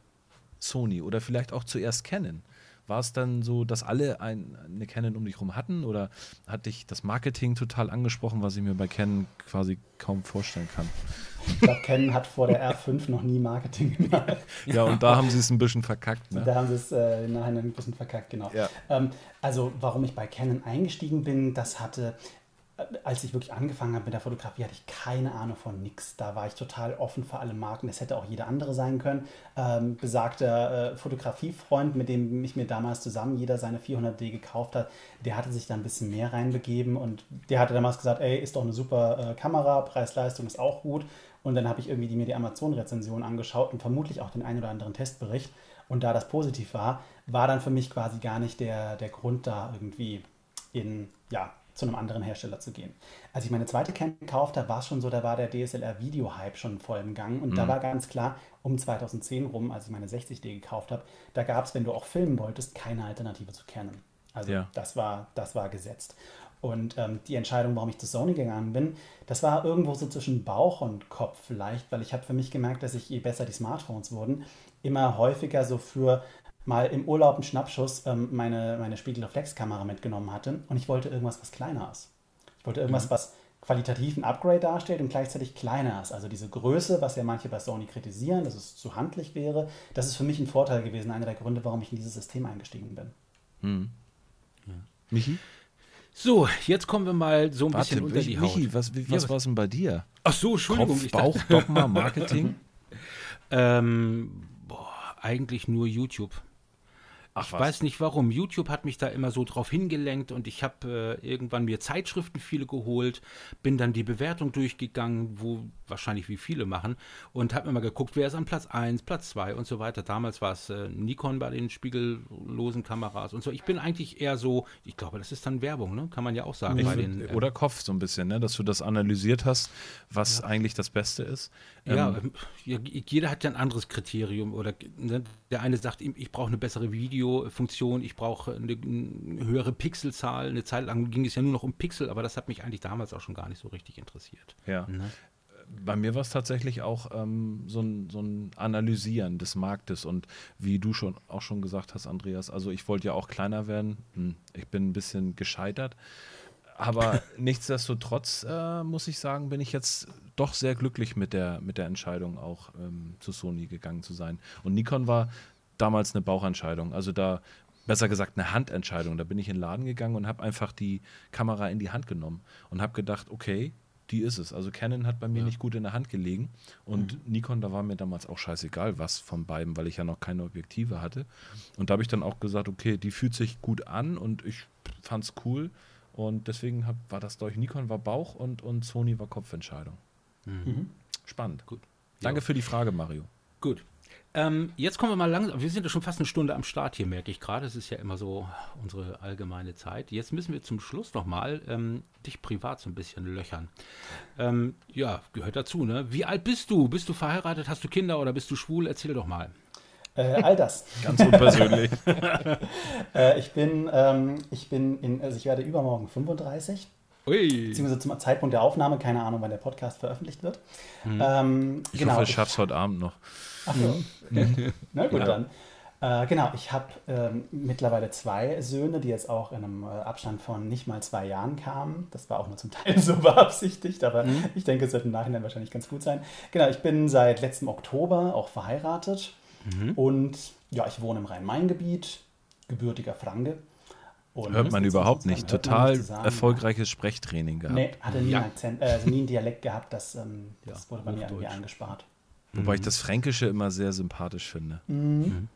Sony oder vielleicht auch zuerst Canon? War es dann so, dass alle ein, eine Canon um dich herum hatten oder hat dich das Marketing total angesprochen, was ich mir bei Canon quasi kaum vorstellen kann? Ich glaube, Canon hat vor der R5 noch nie Marketing gemacht. Ja, und da haben sie es ein bisschen verkackt. Ne? Da haben sie es äh, nachher ein bisschen verkackt, genau. Ja. Ähm, also, warum ich bei Canon eingestiegen bin, das hatte als ich wirklich angefangen habe mit der Fotografie, hatte ich keine Ahnung von nichts. Da war ich total offen für alle Marken. Es hätte auch jeder andere sein können. Ähm, besagter äh, Fotografiefreund, mit dem ich mir damals zusammen jeder seine 400D gekauft hat, der hatte sich da ein bisschen mehr reinbegeben und der hatte damals gesagt, ey, ist doch eine super äh, Kamera, Preis-Leistung ist auch gut. Und dann habe ich irgendwie die, mir die Amazon-Rezension angeschaut und vermutlich auch den einen oder anderen Testbericht. Und da das positiv war, war dann für mich quasi gar nicht der, der Grund da irgendwie in, ja, zu einem anderen Hersteller zu gehen. Als ich meine zweite Canon gekauft habe, war es schon so, da war der DSLR-Video-Hype schon voll im Gang. Und mhm. da war ganz klar, um 2010 rum, als ich meine 60D gekauft habe, da gab es, wenn du auch filmen wolltest, keine Alternative zu Canon. Also ja. das, war, das war gesetzt. Und ähm, die Entscheidung, warum ich zu Sony gegangen bin, das war irgendwo so zwischen Bauch und Kopf vielleicht, weil ich habe für mich gemerkt, dass ich, je besser die Smartphones wurden, immer häufiger so für mal im Urlaub einen Schnappschuss ähm, meine, meine Spiegelreflexkamera mitgenommen hatte und ich wollte irgendwas, was kleiner ist. Ich wollte irgendwas, mhm. was qualitativ ein Upgrade darstellt und gleichzeitig kleiner ist. Also diese Größe, was ja manche bei Sony kritisieren, dass es zu handlich wäre, das ist für mich ein Vorteil gewesen, einer der Gründe, warum ich in dieses System eingestiegen bin. Mhm. Ja. Michi? So, jetzt kommen wir mal so ein Warte, bisschen unter die Haut. Michi, was, was ja, war es denn bei dir? Ach so, Entschuldigung. Kopf, Bauch, Dogma, Marketing? ähm, boah, eigentlich nur YouTube. Ach, ich was? weiß nicht warum. YouTube hat mich da immer so drauf hingelenkt und ich habe äh, irgendwann mir Zeitschriften viele geholt, bin dann die Bewertung durchgegangen, wo wahrscheinlich wie viele machen und habe mir mal geguckt, wer ist an Platz 1, Platz 2 und so weiter. Damals war es äh, Nikon bei den spiegellosen Kameras und so. Ich bin eigentlich eher so, ich glaube, das ist dann Werbung, ne? kann man ja auch sagen. Ich, den, äh, oder Kopf so ein bisschen, ne? dass du das analysiert hast, was ja. eigentlich das Beste ist. Ja, ähm, jeder hat ja ein anderes Kriterium oder ne? der eine sagt, ich brauche eine bessere Video Videofunktion, ich brauche eine, eine, höhere Pixelzahl. Eine Zeit lang ging es ja nur noch um Pixel, aber das hat mich eigentlich damals auch schon gar nicht so richtig interessiert. Ja. Ne? Bei mir war es tatsächlich auch ähm, so, ein, so ein Analysieren des Marktes und wie du schon auch schon gesagt hast, Andreas, also ich wollte ja auch kleiner werden. Hm, ich bin ein bisschen gescheitert. Aber nichtsdestotrotz äh, muss ich sagen, bin ich jetzt doch sehr glücklich mit der, mit der Entscheidung, auch ähm, zu Sony gegangen zu sein. Und Nikon war damals eine Bauchentscheidung. Also da, besser gesagt, eine Handentscheidung. Da bin ich in den Laden gegangen und habe einfach die Kamera in die Hand genommen und habe gedacht, okay, die ist es. Also Canon hat bei mir ja. nicht gut in der Hand gelegen und mhm. Nikon, da war mir damals auch scheißegal, was von beiden, weil ich ja noch keine Objektive hatte. Und da habe ich dann auch gesagt, okay, die fühlt sich gut an und ich fand es cool. Und deswegen hab, war das durch Nikon war Bauch und, und Sony war Kopfentscheidung. Mhm. Spannend. Gut. Danke ja. für die Frage, Mario. Gut. Ähm, jetzt kommen wir mal langsam. Wir sind ja schon fast eine Stunde am Start hier, merke ich gerade. Das ist ja immer so unsere allgemeine Zeit. Jetzt müssen wir zum Schluss nochmal ähm, dich privat so ein bisschen löchern. Ähm, ja, gehört dazu, ne? Wie alt bist du? Bist du verheiratet? Hast du Kinder oder bist du schwul? Erzähl doch mal. Äh, all das. Ganz unpersönlich. äh, ich bin, ähm, ich bin in, also ich werde übermorgen 35. Ui. Beziehungsweise zum Zeitpunkt der Aufnahme, keine Ahnung, wann der Podcast veröffentlicht wird. Hm. Ähm, ich genau, hoffe, ich schaff's heute Abend noch. Ach so. Mhm. Na gut, ja. dann. Äh, genau, ich habe ähm, mittlerweile zwei Söhne, die jetzt auch in einem äh, Abstand von nicht mal zwei Jahren kamen. Das war auch nur zum Teil so beabsichtigt, aber mhm. ich denke, es wird im Nachhinein wahrscheinlich ganz gut sein. Genau, ich bin seit letztem Oktober auch verheiratet mhm. und ja, ich wohne im Rhein-Main-Gebiet, gebürtiger Franke. Und hört man überhaupt nicht. Total erfolgreiches Sprechtraining gehabt. Nee, hatte nie, ja. einen Akzent, äh, also nie einen Dialekt gehabt, das, ähm, das ja, wurde bei mir irgendwie eingespart. Wobei mhm. ich das Fränkische immer sehr sympathisch finde. Mhm.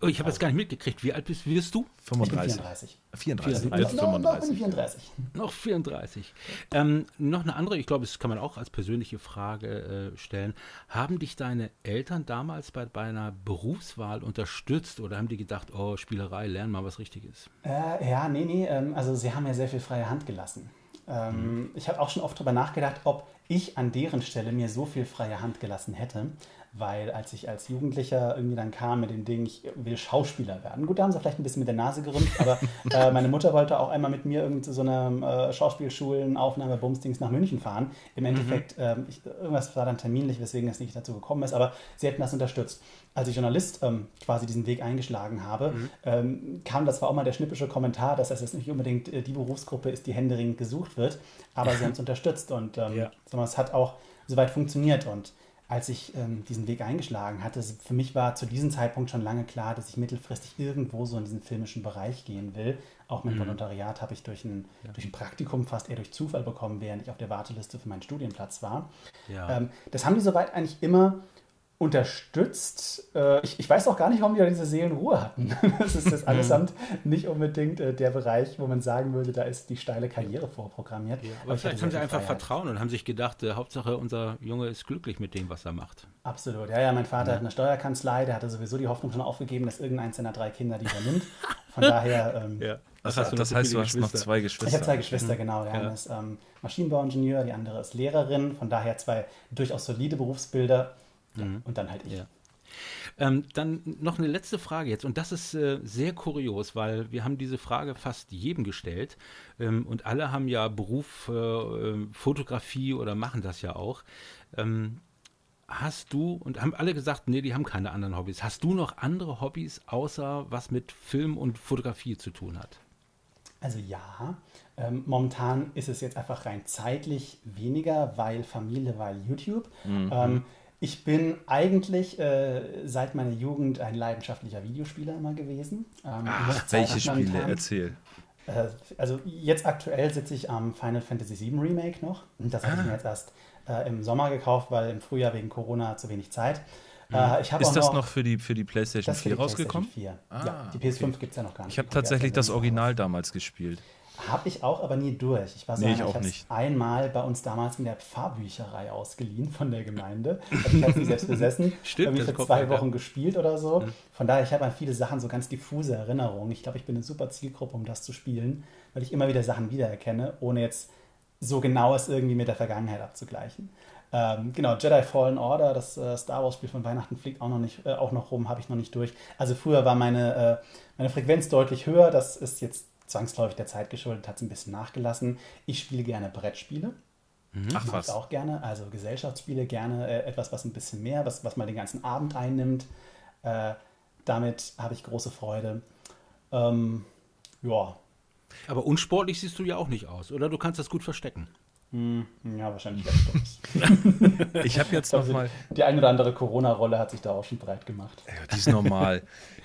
Oh, ich habe jetzt gar nicht mitgekriegt. Wie alt bist, wirst du? 35. 34. 34. 34. No, 35. Noch 34. Noch 34. Ähm, noch eine andere, ich glaube, das kann man auch als persönliche Frage äh, stellen. Haben dich deine Eltern damals bei, bei einer Berufswahl unterstützt oder haben die gedacht, oh, Spielerei, lern mal was Richtiges? Äh, ja, nee, nee. Ähm, also sie haben ja sehr viel freie Hand gelassen. Ähm, mhm. Ich habe auch schon oft darüber nachgedacht, ob ich an deren Stelle mir so viel freie Hand gelassen hätte weil als ich als Jugendlicher irgendwie dann kam mit dem Ding, ich will Schauspieler werden. Gut, da haben sie vielleicht ein bisschen mit der Nase gerümpft, aber äh, meine Mutter wollte auch einmal mit mir irgendwie zu so einer äh, Schauspielschulen, Aufnahme, Bumsdings nach München fahren. Im Endeffekt, mhm. äh, ich, irgendwas war dann terminlich, weswegen es nicht dazu gekommen ist, aber sie hätten das unterstützt. Als ich Journalist ähm, quasi diesen Weg eingeschlagen habe, mhm. ähm, kam das zwar auch mal der schnippische Kommentar, dass das jetzt nicht unbedingt äh, die Berufsgruppe ist, die händeringend gesucht wird, aber sie haben es unterstützt und ähm, ja. es hat auch soweit funktioniert und als ich ähm, diesen Weg eingeschlagen hatte. Für mich war zu diesem Zeitpunkt schon lange klar, dass ich mittelfristig irgendwo so in diesen filmischen Bereich gehen will. Auch mein mhm. Volontariat habe ich durch ein, ja. durch ein Praktikum fast eher durch Zufall bekommen, während ich auf der Warteliste für meinen Studienplatz war. Ja. Ähm, das haben die soweit eigentlich immer unterstützt. Äh, ich, ich, weiß auch gar nicht, warum die da diese Seelenruhe hatten. Das ist das allesamt nicht unbedingt äh, der Bereich, wo man sagen würde, da ist die steile Karriere vorprogrammiert. Ja, aber, aber vielleicht haben sie einfach Freiheit. Vertrauen und haben sich gedacht, äh, Hauptsache unser Junge ist glücklich mit dem, was er macht. Absolut. Ja, ja, mein Vater ja. hat eine Steuerkanzlei, der hatte sowieso die Hoffnung schon aufgegeben, dass irgendeins seiner drei Kinder die übernimmt. Von daher. Ähm, ja. Das, heißt, das heißt, du hast noch zwei Geschwister. Ich habe zwei Geschwister, mhm. genau. Der ja. eine ist ähm, Maschinenbauingenieur, die andere ist Lehrerin. Von daher zwei durchaus solide Berufsbilder. Mhm. Und dann halt ich. Ja. Ähm, dann noch eine letzte Frage jetzt, und das ist äh, sehr kurios, weil wir haben diese Frage fast jedem gestellt ähm, und alle haben ja Beruf äh, äh, Fotografie oder machen das ja auch. Ähm, hast du, und haben alle gesagt, nee, die haben keine anderen Hobbys. Hast du noch andere Hobbys, außer was mit Film und Fotografie zu tun hat? Also ja, ähm, momentan ist es jetzt einfach rein zeitlich weniger, weil Familie, weil YouTube. Mhm. Ähm, ich bin eigentlich äh, seit meiner Jugend ein leidenschaftlicher Videospieler immer gewesen. Ähm, Ach, welche Spiele? Erzähl. Äh, also jetzt aktuell sitze ich am Final Fantasy VII Remake noch. Das ah. habe ich mir jetzt erst äh, im Sommer gekauft, weil im Frühjahr wegen Corona zu wenig Zeit. Mhm. Äh, ist das noch, noch, für, die, für die PlayStation 4 rausgekommen? PlayStation 4. Ah, ja, die PS5 okay. gibt es ja noch gar nicht. Ich habe tatsächlich das Original damals gespielt. Habe ich auch, aber nie durch. Ich war so, nee, ich, ich nicht. einmal bei uns damals in der Pfarrbücherei ausgeliehen von der Gemeinde. Ich habe sie selbst besessen. Stimmt. Habe für zwei Wochen ja. gespielt oder so. Mhm. Von daher, ich habe an viele Sachen so ganz diffuse Erinnerungen. Ich glaube, ich bin eine super Zielgruppe, um das zu spielen, weil ich immer wieder Sachen wiedererkenne, ohne jetzt so genau es irgendwie mit der Vergangenheit abzugleichen. Ähm, genau, Jedi Fallen Order, das äh, Star Wars Spiel von Weihnachten fliegt auch noch nicht, äh, auch noch rum, habe ich noch nicht durch. Also früher war meine, äh, meine Frequenz deutlich höher. Das ist jetzt zwangsläufig der Zeit geschuldet, hat es ein bisschen nachgelassen. Ich spiele gerne Brettspiele. Mhm. Ach was. auch gerne, also Gesellschaftsspiele gerne, äh, etwas, was ein bisschen mehr, was, was mal den ganzen Abend einnimmt. Äh, damit habe ich große Freude. Ähm, ja. Aber unsportlich siehst du ja auch nicht aus, oder? Du kannst das gut verstecken. Hm, ja, wahrscheinlich Ich habe jetzt noch mal die eine oder andere Corona-Rolle hat sich da auch schon breit gemacht. Ja, die ist normal.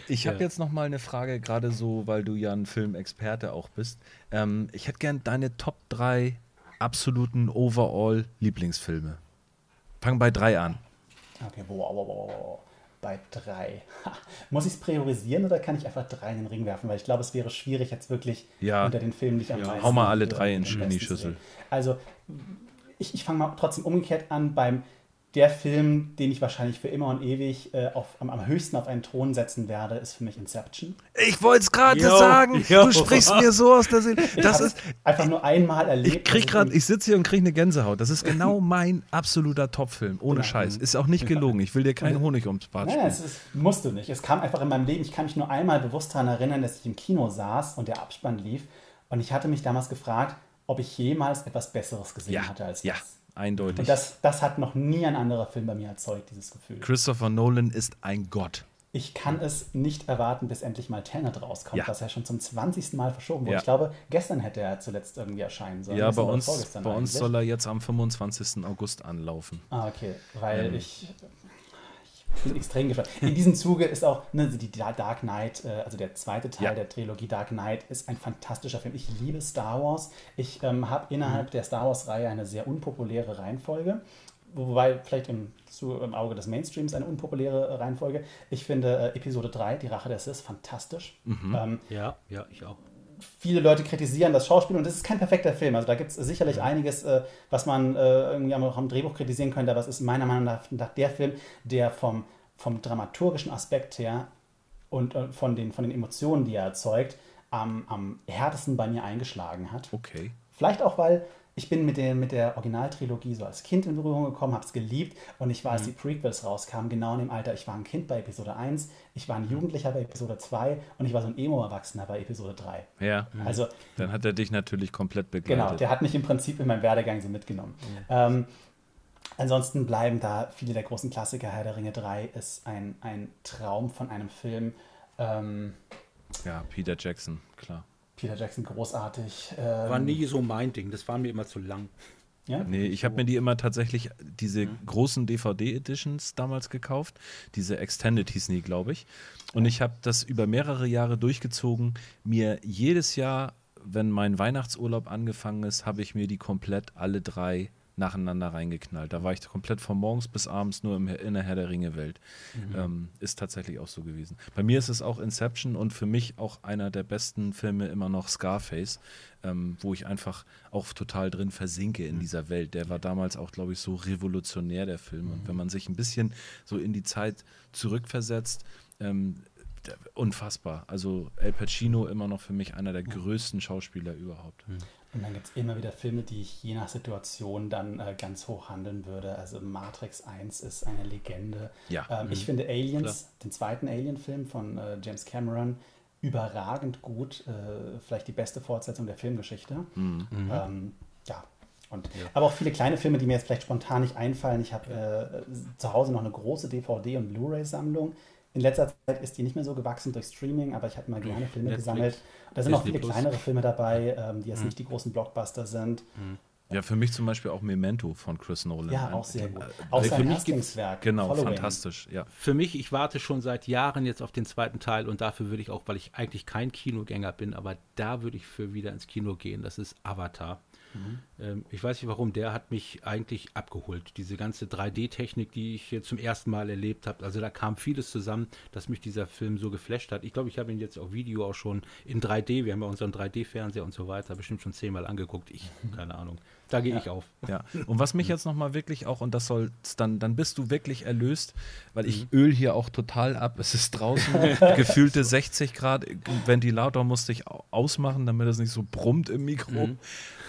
Ich habe ja. jetzt noch mal eine Frage, gerade so, weil du ja ein Filmexperte auch bist. Ähm, ich hätte gern deine Top 3 absoluten Overall-Lieblingsfilme. Fang bei drei an. Okay, wow, wow, wow bei drei. Muss ich es priorisieren oder kann ich einfach drei in den Ring werfen? Weil ich glaube, es wäre schwierig, jetzt wirklich ja. unter den Filmen nicht am ja, meisten. Hau mal alle drei in, in die Schüssel. Also, ich, ich fange mal trotzdem umgekehrt an beim der Film, den ich wahrscheinlich für immer und ewig äh, auf, am, am, höchsten auf einen Thron setzen werde, ist für mich Inception. Ich wollte es gerade sagen. Yo. Du sprichst mir so aus der Seele. Das ist einfach nur einmal erlebt. Ich krieg gerade, ich sitze hier und kriege eine Gänsehaut. Das ist genau mein absoluter Top-Film. Ohne ja. Scheiß. Ist auch nicht gelogen. Ich will dir keinen Honig ums Bad Nein, es ist, musst du nicht. Es kam einfach in meinem Leben. Ich kann mich nur einmal bewusst daran erinnern, dass ich im Kino saß und der Abspann lief. Und ich hatte mich damals gefragt, ob ich jemals etwas Besseres gesehen ja. hatte als das. Ja eindeutig. Und das, das hat noch nie ein anderer Film bei mir erzeugt, dieses Gefühl. Christopher Nolan ist ein Gott. Ich kann es nicht erwarten, bis endlich mal Tenet rauskommt, ja. was ja schon zum 20. Mal verschoben wurde. Ja. Ich glaube, gestern hätte er zuletzt irgendwie erscheinen sollen. Ja, bei uns, bei uns soll er jetzt am 25. August anlaufen. Ah, okay. Weil ähm. ich extrem gespannt. In diesem Zuge ist auch ne, die Dark Knight, äh, also der zweite Teil ja. der Trilogie Dark Knight, ist ein fantastischer Film. Ich liebe Star Wars. Ich ähm, habe innerhalb mhm. der Star Wars-Reihe eine sehr unpopuläre Reihenfolge. Wobei vielleicht im, zu, im Auge des Mainstreams eine unpopuläre Reihenfolge. Ich finde äh, Episode 3, Die Rache der Sith, fantastisch. Mhm. Ähm, ja, ja, ich auch viele Leute kritisieren das Schauspiel und das ist kein perfekter Film. Also da gibt es sicherlich einiges, äh, was man äh, irgendwie auch am Drehbuch kritisieren könnte, aber es ist meiner Meinung nach der Film, der vom, vom dramaturgischen Aspekt her und äh, von, den, von den Emotionen, die er erzeugt, am, am härtesten bei mir eingeschlagen hat. Okay. Vielleicht auch, weil ich bin mit der, mit der Originaltrilogie so als Kind in Berührung gekommen, habe es geliebt und ich war, als mhm. die Prequels rauskamen, genau in dem Alter, ich war ein Kind bei Episode 1, ich war ein Jugendlicher bei Episode 2 und ich war so ein Emo-Erwachsener bei Episode 3. Ja, also, dann hat er dich natürlich komplett begleitet. Genau, der hat mich im Prinzip in meinem Werdegang so mitgenommen. Mhm. Ähm, ansonsten bleiben da viele der großen Klassiker. Herr der Ringe 3 ist ein, ein Traum von einem Film. Ähm, ja, Peter Jackson, klar. Peter Jackson großartig. Ähm, war nie so mein Ding, das war mir immer zu lang. Ja? Nee, ich habe mir die immer tatsächlich, diese mhm. großen DVD-Editions damals gekauft. Diese Extended hießen die, glaube ich. Und ich habe das über mehrere Jahre durchgezogen, mir jedes Jahr, wenn mein Weihnachtsurlaub angefangen ist, habe ich mir die komplett alle drei nacheinander reingeknallt. Da war ich komplett von morgens bis abends nur im, in der Herr der Ringe-Welt. Mhm. Ähm, ist tatsächlich auch so gewesen. Bei mir ist es auch Inception und für mich auch einer der besten Filme immer noch Scarface, ähm, wo ich einfach auch total drin versinke in mhm. dieser Welt. Der war damals auch, glaube ich, so revolutionär, der Film. Mhm. Und wenn man sich ein bisschen so in die Zeit zurückversetzt, ähm, unfassbar. Also El Pacino immer noch für mich einer der größten Schauspieler überhaupt. Und dann gibt es immer wieder Filme, die ich je nach Situation dann äh, ganz hoch handeln würde. Also Matrix 1 ist eine Legende. Ja. Ähm, mhm. Ich finde Aliens, Klar. den zweiten Alien-Film von äh, James Cameron, überragend gut. Äh, vielleicht die beste Fortsetzung der Filmgeschichte. Mhm. mhm. Ähm, ja. Und, ja. Aber auch viele kleine Filme, die mir jetzt vielleicht spontan nicht einfallen. Ich habe äh, zu Hause noch eine große DVD- und Blu-ray-Sammlung. In letzter Zeit ist die nicht mehr so gewachsen durch Streaming, aber ich habe mal gerne Filme Netflix. gesammelt. Da sind auch viele Plus. kleinere Filme dabei, ähm, die jetzt mhm. nicht die großen Blockbuster sind. Mhm. Ja, für mich zum Beispiel auch Memento von Chris Nolan. Ja, auch sehr gut. Auch also sein Erstlingswerk. Genau, Following. fantastisch. Ja. Für mich, ich warte schon seit Jahren jetzt auf den zweiten Teil und dafür würde ich auch, weil ich eigentlich kein Kinogänger bin, aber da würde ich für wieder ins Kino gehen. Das ist Avatar. Mhm. Ich weiß nicht warum, der hat mich eigentlich abgeholt. Diese ganze 3D-Technik, die ich hier zum ersten Mal erlebt habe, also da kam vieles zusammen, dass mich dieser Film so geflasht hat. Ich glaube, ich habe ihn jetzt auf Video auch schon in 3D, wir haben ja unseren 3D-Fernseher und so weiter, bestimmt schon zehnmal angeguckt. Ich, mhm. keine Ahnung. Da gehe ja. ich auf. Ja. Und was mich jetzt nochmal wirklich auch, und das soll dann, dann bist du wirklich erlöst, weil ich mhm. öl hier auch total ab. Es ist draußen gefühlte 60 Grad. Ventilator musste ich ausmachen, damit es nicht so brummt im Mikro. Mhm.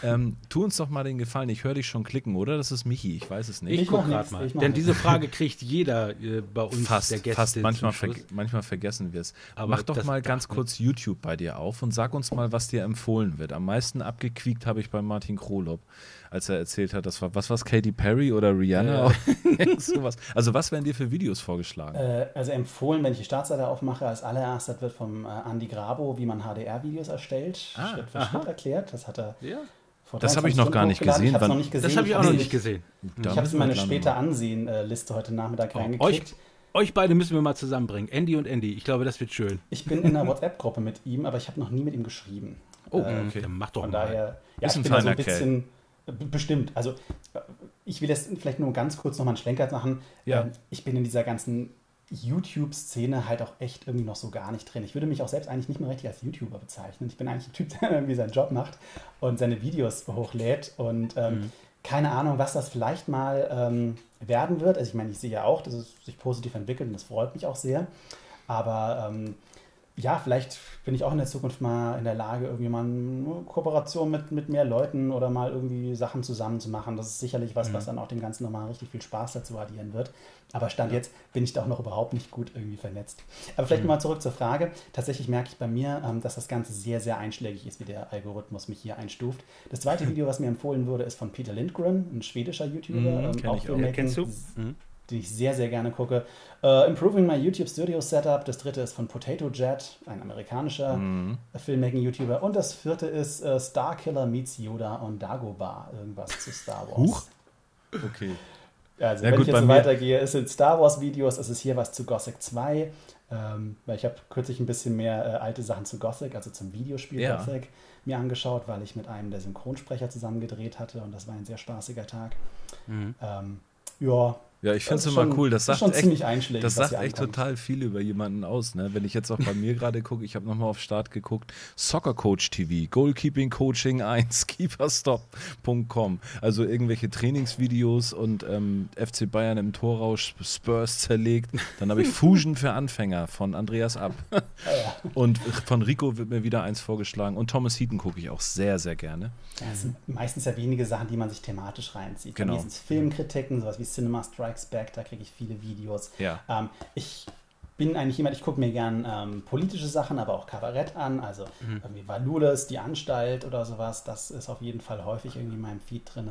Ähm, tu uns doch mal den Gefallen, ich höre dich schon klicken, oder? Das ist Michi, ich weiß es nicht. Ich, ich gucke gerade mal. Denn diese Frage kriegt jeder äh, bei uns fast, der Gäste. Fast, manchmal, ver manchmal vergessen wir es. Mach doch mal ganz kurz YouTube bei dir auf und sag uns mal, was dir empfohlen wird. Am meisten abgequiekt habe ich bei Martin Krolop, als er erzählt hat, das war, was war Katy Perry oder Rihanna? Äh. sowas. Also was werden dir für Videos vorgeschlagen? Äh, also empfohlen, wenn ich die Startseite aufmache, als allererstes wird vom äh, Andy Grabo, wie man HDR-Videos erstellt, ah, Schritt für aha. Schritt erklärt. Das hat er ja das habe ich noch gar nicht gesehen. Ich noch nicht gesehen. Das habe ich auch noch nicht gesehen. Ich, habe es in meine später Ansehen-Liste heute Nachmittag oh, reingekriegt. Euch, euch, beide müssen wir mal zusammenbringen. Andy und Andy. Ich glaube, das wird schön. Ich bin in einer WhatsApp-Gruppe mit ihm, aber ich habe noch nie mit ihm geschrieben. Oh, ähm, okay. Dann mach doch Von mal. daher, ja, ist ein ich bin so ein bisschen, Kerl. bestimmt. Also, ich will jetzt vielleicht nur ganz kurz nochmal einen Schlenker machen. Ja. Ähm, ich bin in dieser ganzen YouTube-Szene halt auch echt irgendwie noch so gar nicht drin. Ich würde mich auch selbst eigentlich nicht mehr richtig als YouTuber bezeichnen. Ich bin eigentlich ein Typ, der irgendwie seinen Job macht und seine Videos hochlädt und ähm, mhm. keine Ahnung, was das vielleicht mal ähm, werden wird. Also ich meine, ich sehe ja auch, dass es sich positiv entwickelt und das freut mich auch sehr. Aber ähm, ja, vielleicht bin ich auch in der Zukunft mal in der Lage, irgendwie mal eine Kooperation mit, mit mehr Leuten oder mal irgendwie Sachen zusammen zu machen. Das ist sicherlich was, mhm. was dann auch dem Ganzen nochmal richtig viel Spaß dazu addieren wird. Aber Stand ja. jetzt bin ich da auch noch überhaupt nicht gut irgendwie vernetzt. Aber vielleicht mhm. mal zurück zur Frage. Tatsächlich merke ich bei mir, ähm, dass das Ganze sehr, sehr einschlägig ist, wie der Algorithmus mich hier einstuft. Das zweite. Video, was mir empfohlen wurde, ist von Peter Lindgren, ein schwedischer YouTuber. Mhm, ähm, auch, auch. Kennst du? Mhm die ich sehr, sehr gerne gucke. Uh, Improving My YouTube Studio Setup. Das dritte ist von Potato Jet, ein amerikanischer mhm. Filmmaking-YouTuber. Und das vierte ist uh, Starkiller meets Yoda und Dagobah. Irgendwas zu Star Wars. Huch. Okay. Also, ja, wenn gut, ich jetzt so weitergehe, es sind Star Wars-Videos, es ist hier was zu Gothic 2. Ähm, weil ich habe kürzlich ein bisschen mehr äh, alte Sachen zu Gothic, also zum Videospiel ja. Gothic, mir angeschaut, weil ich mit einem der Synchronsprecher zusammen gedreht hatte und das war ein sehr spaßiger Tag. Mhm. Ähm, ja, ja, ich finde es immer cool. Das sagt, echt, das sagt echt total viel über jemanden aus. Ne? Wenn ich jetzt auch bei mir gerade gucke, ich habe nochmal auf Start geguckt, Soccer Coach TV, Goalkeeping Coaching 1, keeperstop.com. Also irgendwelche Trainingsvideos und ähm, FC Bayern im Torrausch, Spurs zerlegt. Dann habe ich Fusion für Anfänger von Andreas Ab. Ah, und von Rico wird mir wieder eins vorgeschlagen. Und Thomas Heaton gucke ich auch sehr, sehr gerne. Ja, es sind meistens ja wenige Sachen, die man sich thematisch reinzieht. Genau. Filmkritiken, sowas wie Cinema Strike Strikes Back, da kriege ich viele Videos. Ja. Ähm, ich bin eigentlich jemand, ich gucke mir gern ähm, politische Sachen, aber auch Kabarett an. Also mhm. irgendwie Valulis, die Anstalt oder sowas. Das ist auf jeden Fall häufig irgendwie in meinem Feed drin.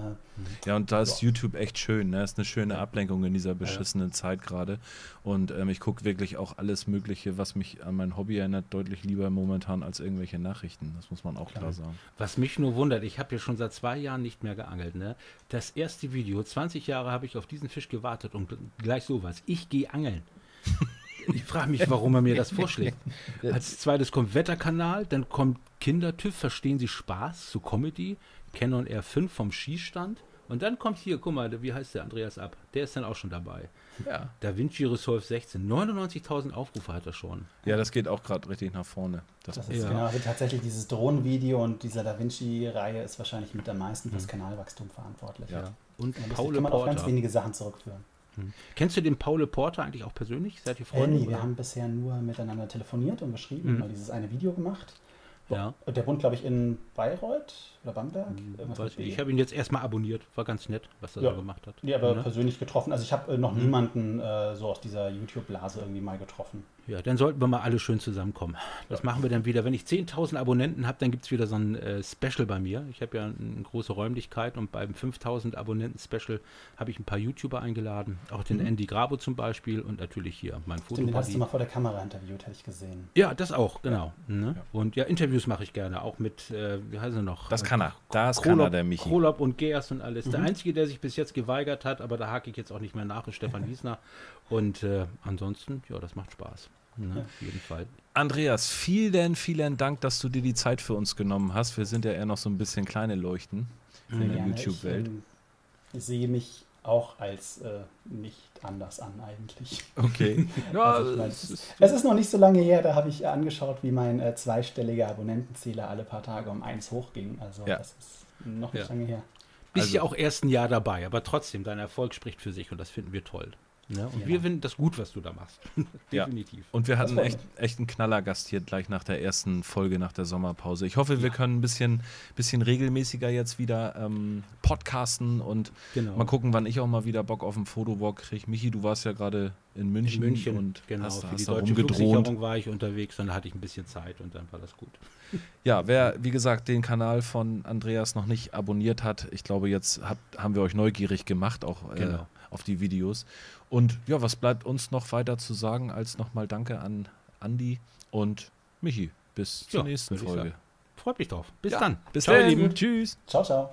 Ja, und da ist ja. YouTube echt schön. Ne? Ist eine schöne Ablenkung in dieser beschissenen ja. Zeit gerade. Und ähm, ich gucke wirklich auch alles Mögliche, was mich an mein Hobby erinnert, deutlich lieber momentan als irgendwelche Nachrichten. Das muss man auch klar, klar sagen. Was mich nur wundert, ich habe ja schon seit zwei Jahren nicht mehr geangelt. Ne? Das erste Video, 20 Jahre habe ich auf diesen Fisch gewartet und gleich sowas. Ich gehe angeln. Ich frage mich, warum er mir das vorschlägt. Als zweites kommt Wetterkanal, dann kommt Kindertüv, verstehen Sie Spaß, zu Comedy, Canon R5 vom Skistand. Und dann kommt hier, guck mal, wie heißt der Andreas Ab? Der ist dann auch schon dabei. Ja. Da Vinci Resolve 16. 99.000 Aufrufe hat er schon. Ja, das geht auch gerade richtig nach vorne. Das, das ist ja. genau, also tatsächlich dieses Drohnenvideo und dieser Da Vinci-Reihe ist wahrscheinlich mit am meisten fürs mhm. Kanalwachstum verantwortlich. Ja. Und ja, Paul kann man Porter. auf ganz wenige Sachen zurückführen. Hm. Kennst du den Paul Porter eigentlich auch persönlich? Seid ihr Freunde? Äh, nee, wir haben bisher nur miteinander telefoniert und geschrieben, mhm. mal dieses eine Video gemacht. Ja. Der wohnt, glaube ich, in Bayreuth oder Bamberg. Hm, ich habe ihn jetzt erstmal abonniert. War ganz nett, was er ja. so gemacht hat. Ja, aber ne? persönlich getroffen. Also ich habe äh, noch mhm. niemanden äh, so aus dieser YouTube-Blase irgendwie mal getroffen. Ja, dann sollten wir mal alle schön zusammenkommen. Das ja. machen wir dann wieder. Wenn ich 10.000 Abonnenten habe, dann gibt es wieder so ein äh, Special bei mir. Ich habe ja eine große Räumlichkeit und beim 5.000 Abonnenten-Special habe ich ein paar YouTuber eingeladen. Auch den mhm. Andy Grabo zum Beispiel und natürlich hier mein Foto. Den hast du mal vor der Kamera interviewt, hätte ich gesehen. Ja, das auch, genau. Ja. Ne? Und ja, Interviews mache ich gerne, auch mit, äh, wie heißt er noch? Das kann er. Das Krolop, kann er, der Michi. Krolop und Geers und alles. Mhm. Der Einzige, der sich bis jetzt geweigert hat, aber da hake ich jetzt auch nicht mehr nach, ist Stefan Wiesner. Und äh, ansonsten, ja, das macht Spaß. Ne, ja. Auf jeden Fall. Andreas, vielen, vielen Dank, dass du dir die Zeit für uns genommen hast. Wir sind ja eher noch so ein bisschen kleine Leuchten in der YouTube-Welt. Ich, äh, sehe mich auch als äh, nicht anders an eigentlich. Okay. ja, also ich mein, es, ist, es, ist, noch nicht so lange her, da habe ich angeschaut, wie mein äh, zweistelliger Abonnentenzähler alle paar Tage um eins hochging. Also ja. das ist noch nicht ja. lange her. Bist also, ja auch erst ein Jahr dabei, aber trotzdem, dein Erfolg spricht für sich und das finden wir toll. Ja, und ja. wir finden das gut, was du da machst. Definitiv. Ja. Und wir hatten echt, echt einen Knallergast hier gleich nach der ersten Folge, nach der Sommerpause. Ich hoffe, wir können ein bisschen, bisschen regelmäßiger jetzt wieder ähm, podcasten und genau. mal gucken, wann ich auch mal wieder Bock auf einen Fotowalk kriege. Michi, du warst ja gerade in München, in München und genau, hast, für die hast deutsche Flugsicherung war ich unterwegs und da hatte ich ein bisschen Zeit und dann war das gut. Ja, wer, wie gesagt, den Kanal von Andreas noch nicht abonniert hat, ich glaube, jetzt hat, haben wir euch neugierig gemacht, auch äh, genau. auf die Videos. Und ja, was bleibt uns noch weiter zu sagen, als nochmal Danke an Andi und Michi. Bis zur ja, nächsten Folge. Freut mich drauf. Bis ja, dann. Bis ciao, dann. ihr Lieben. Tschüss. Ciao, ciao.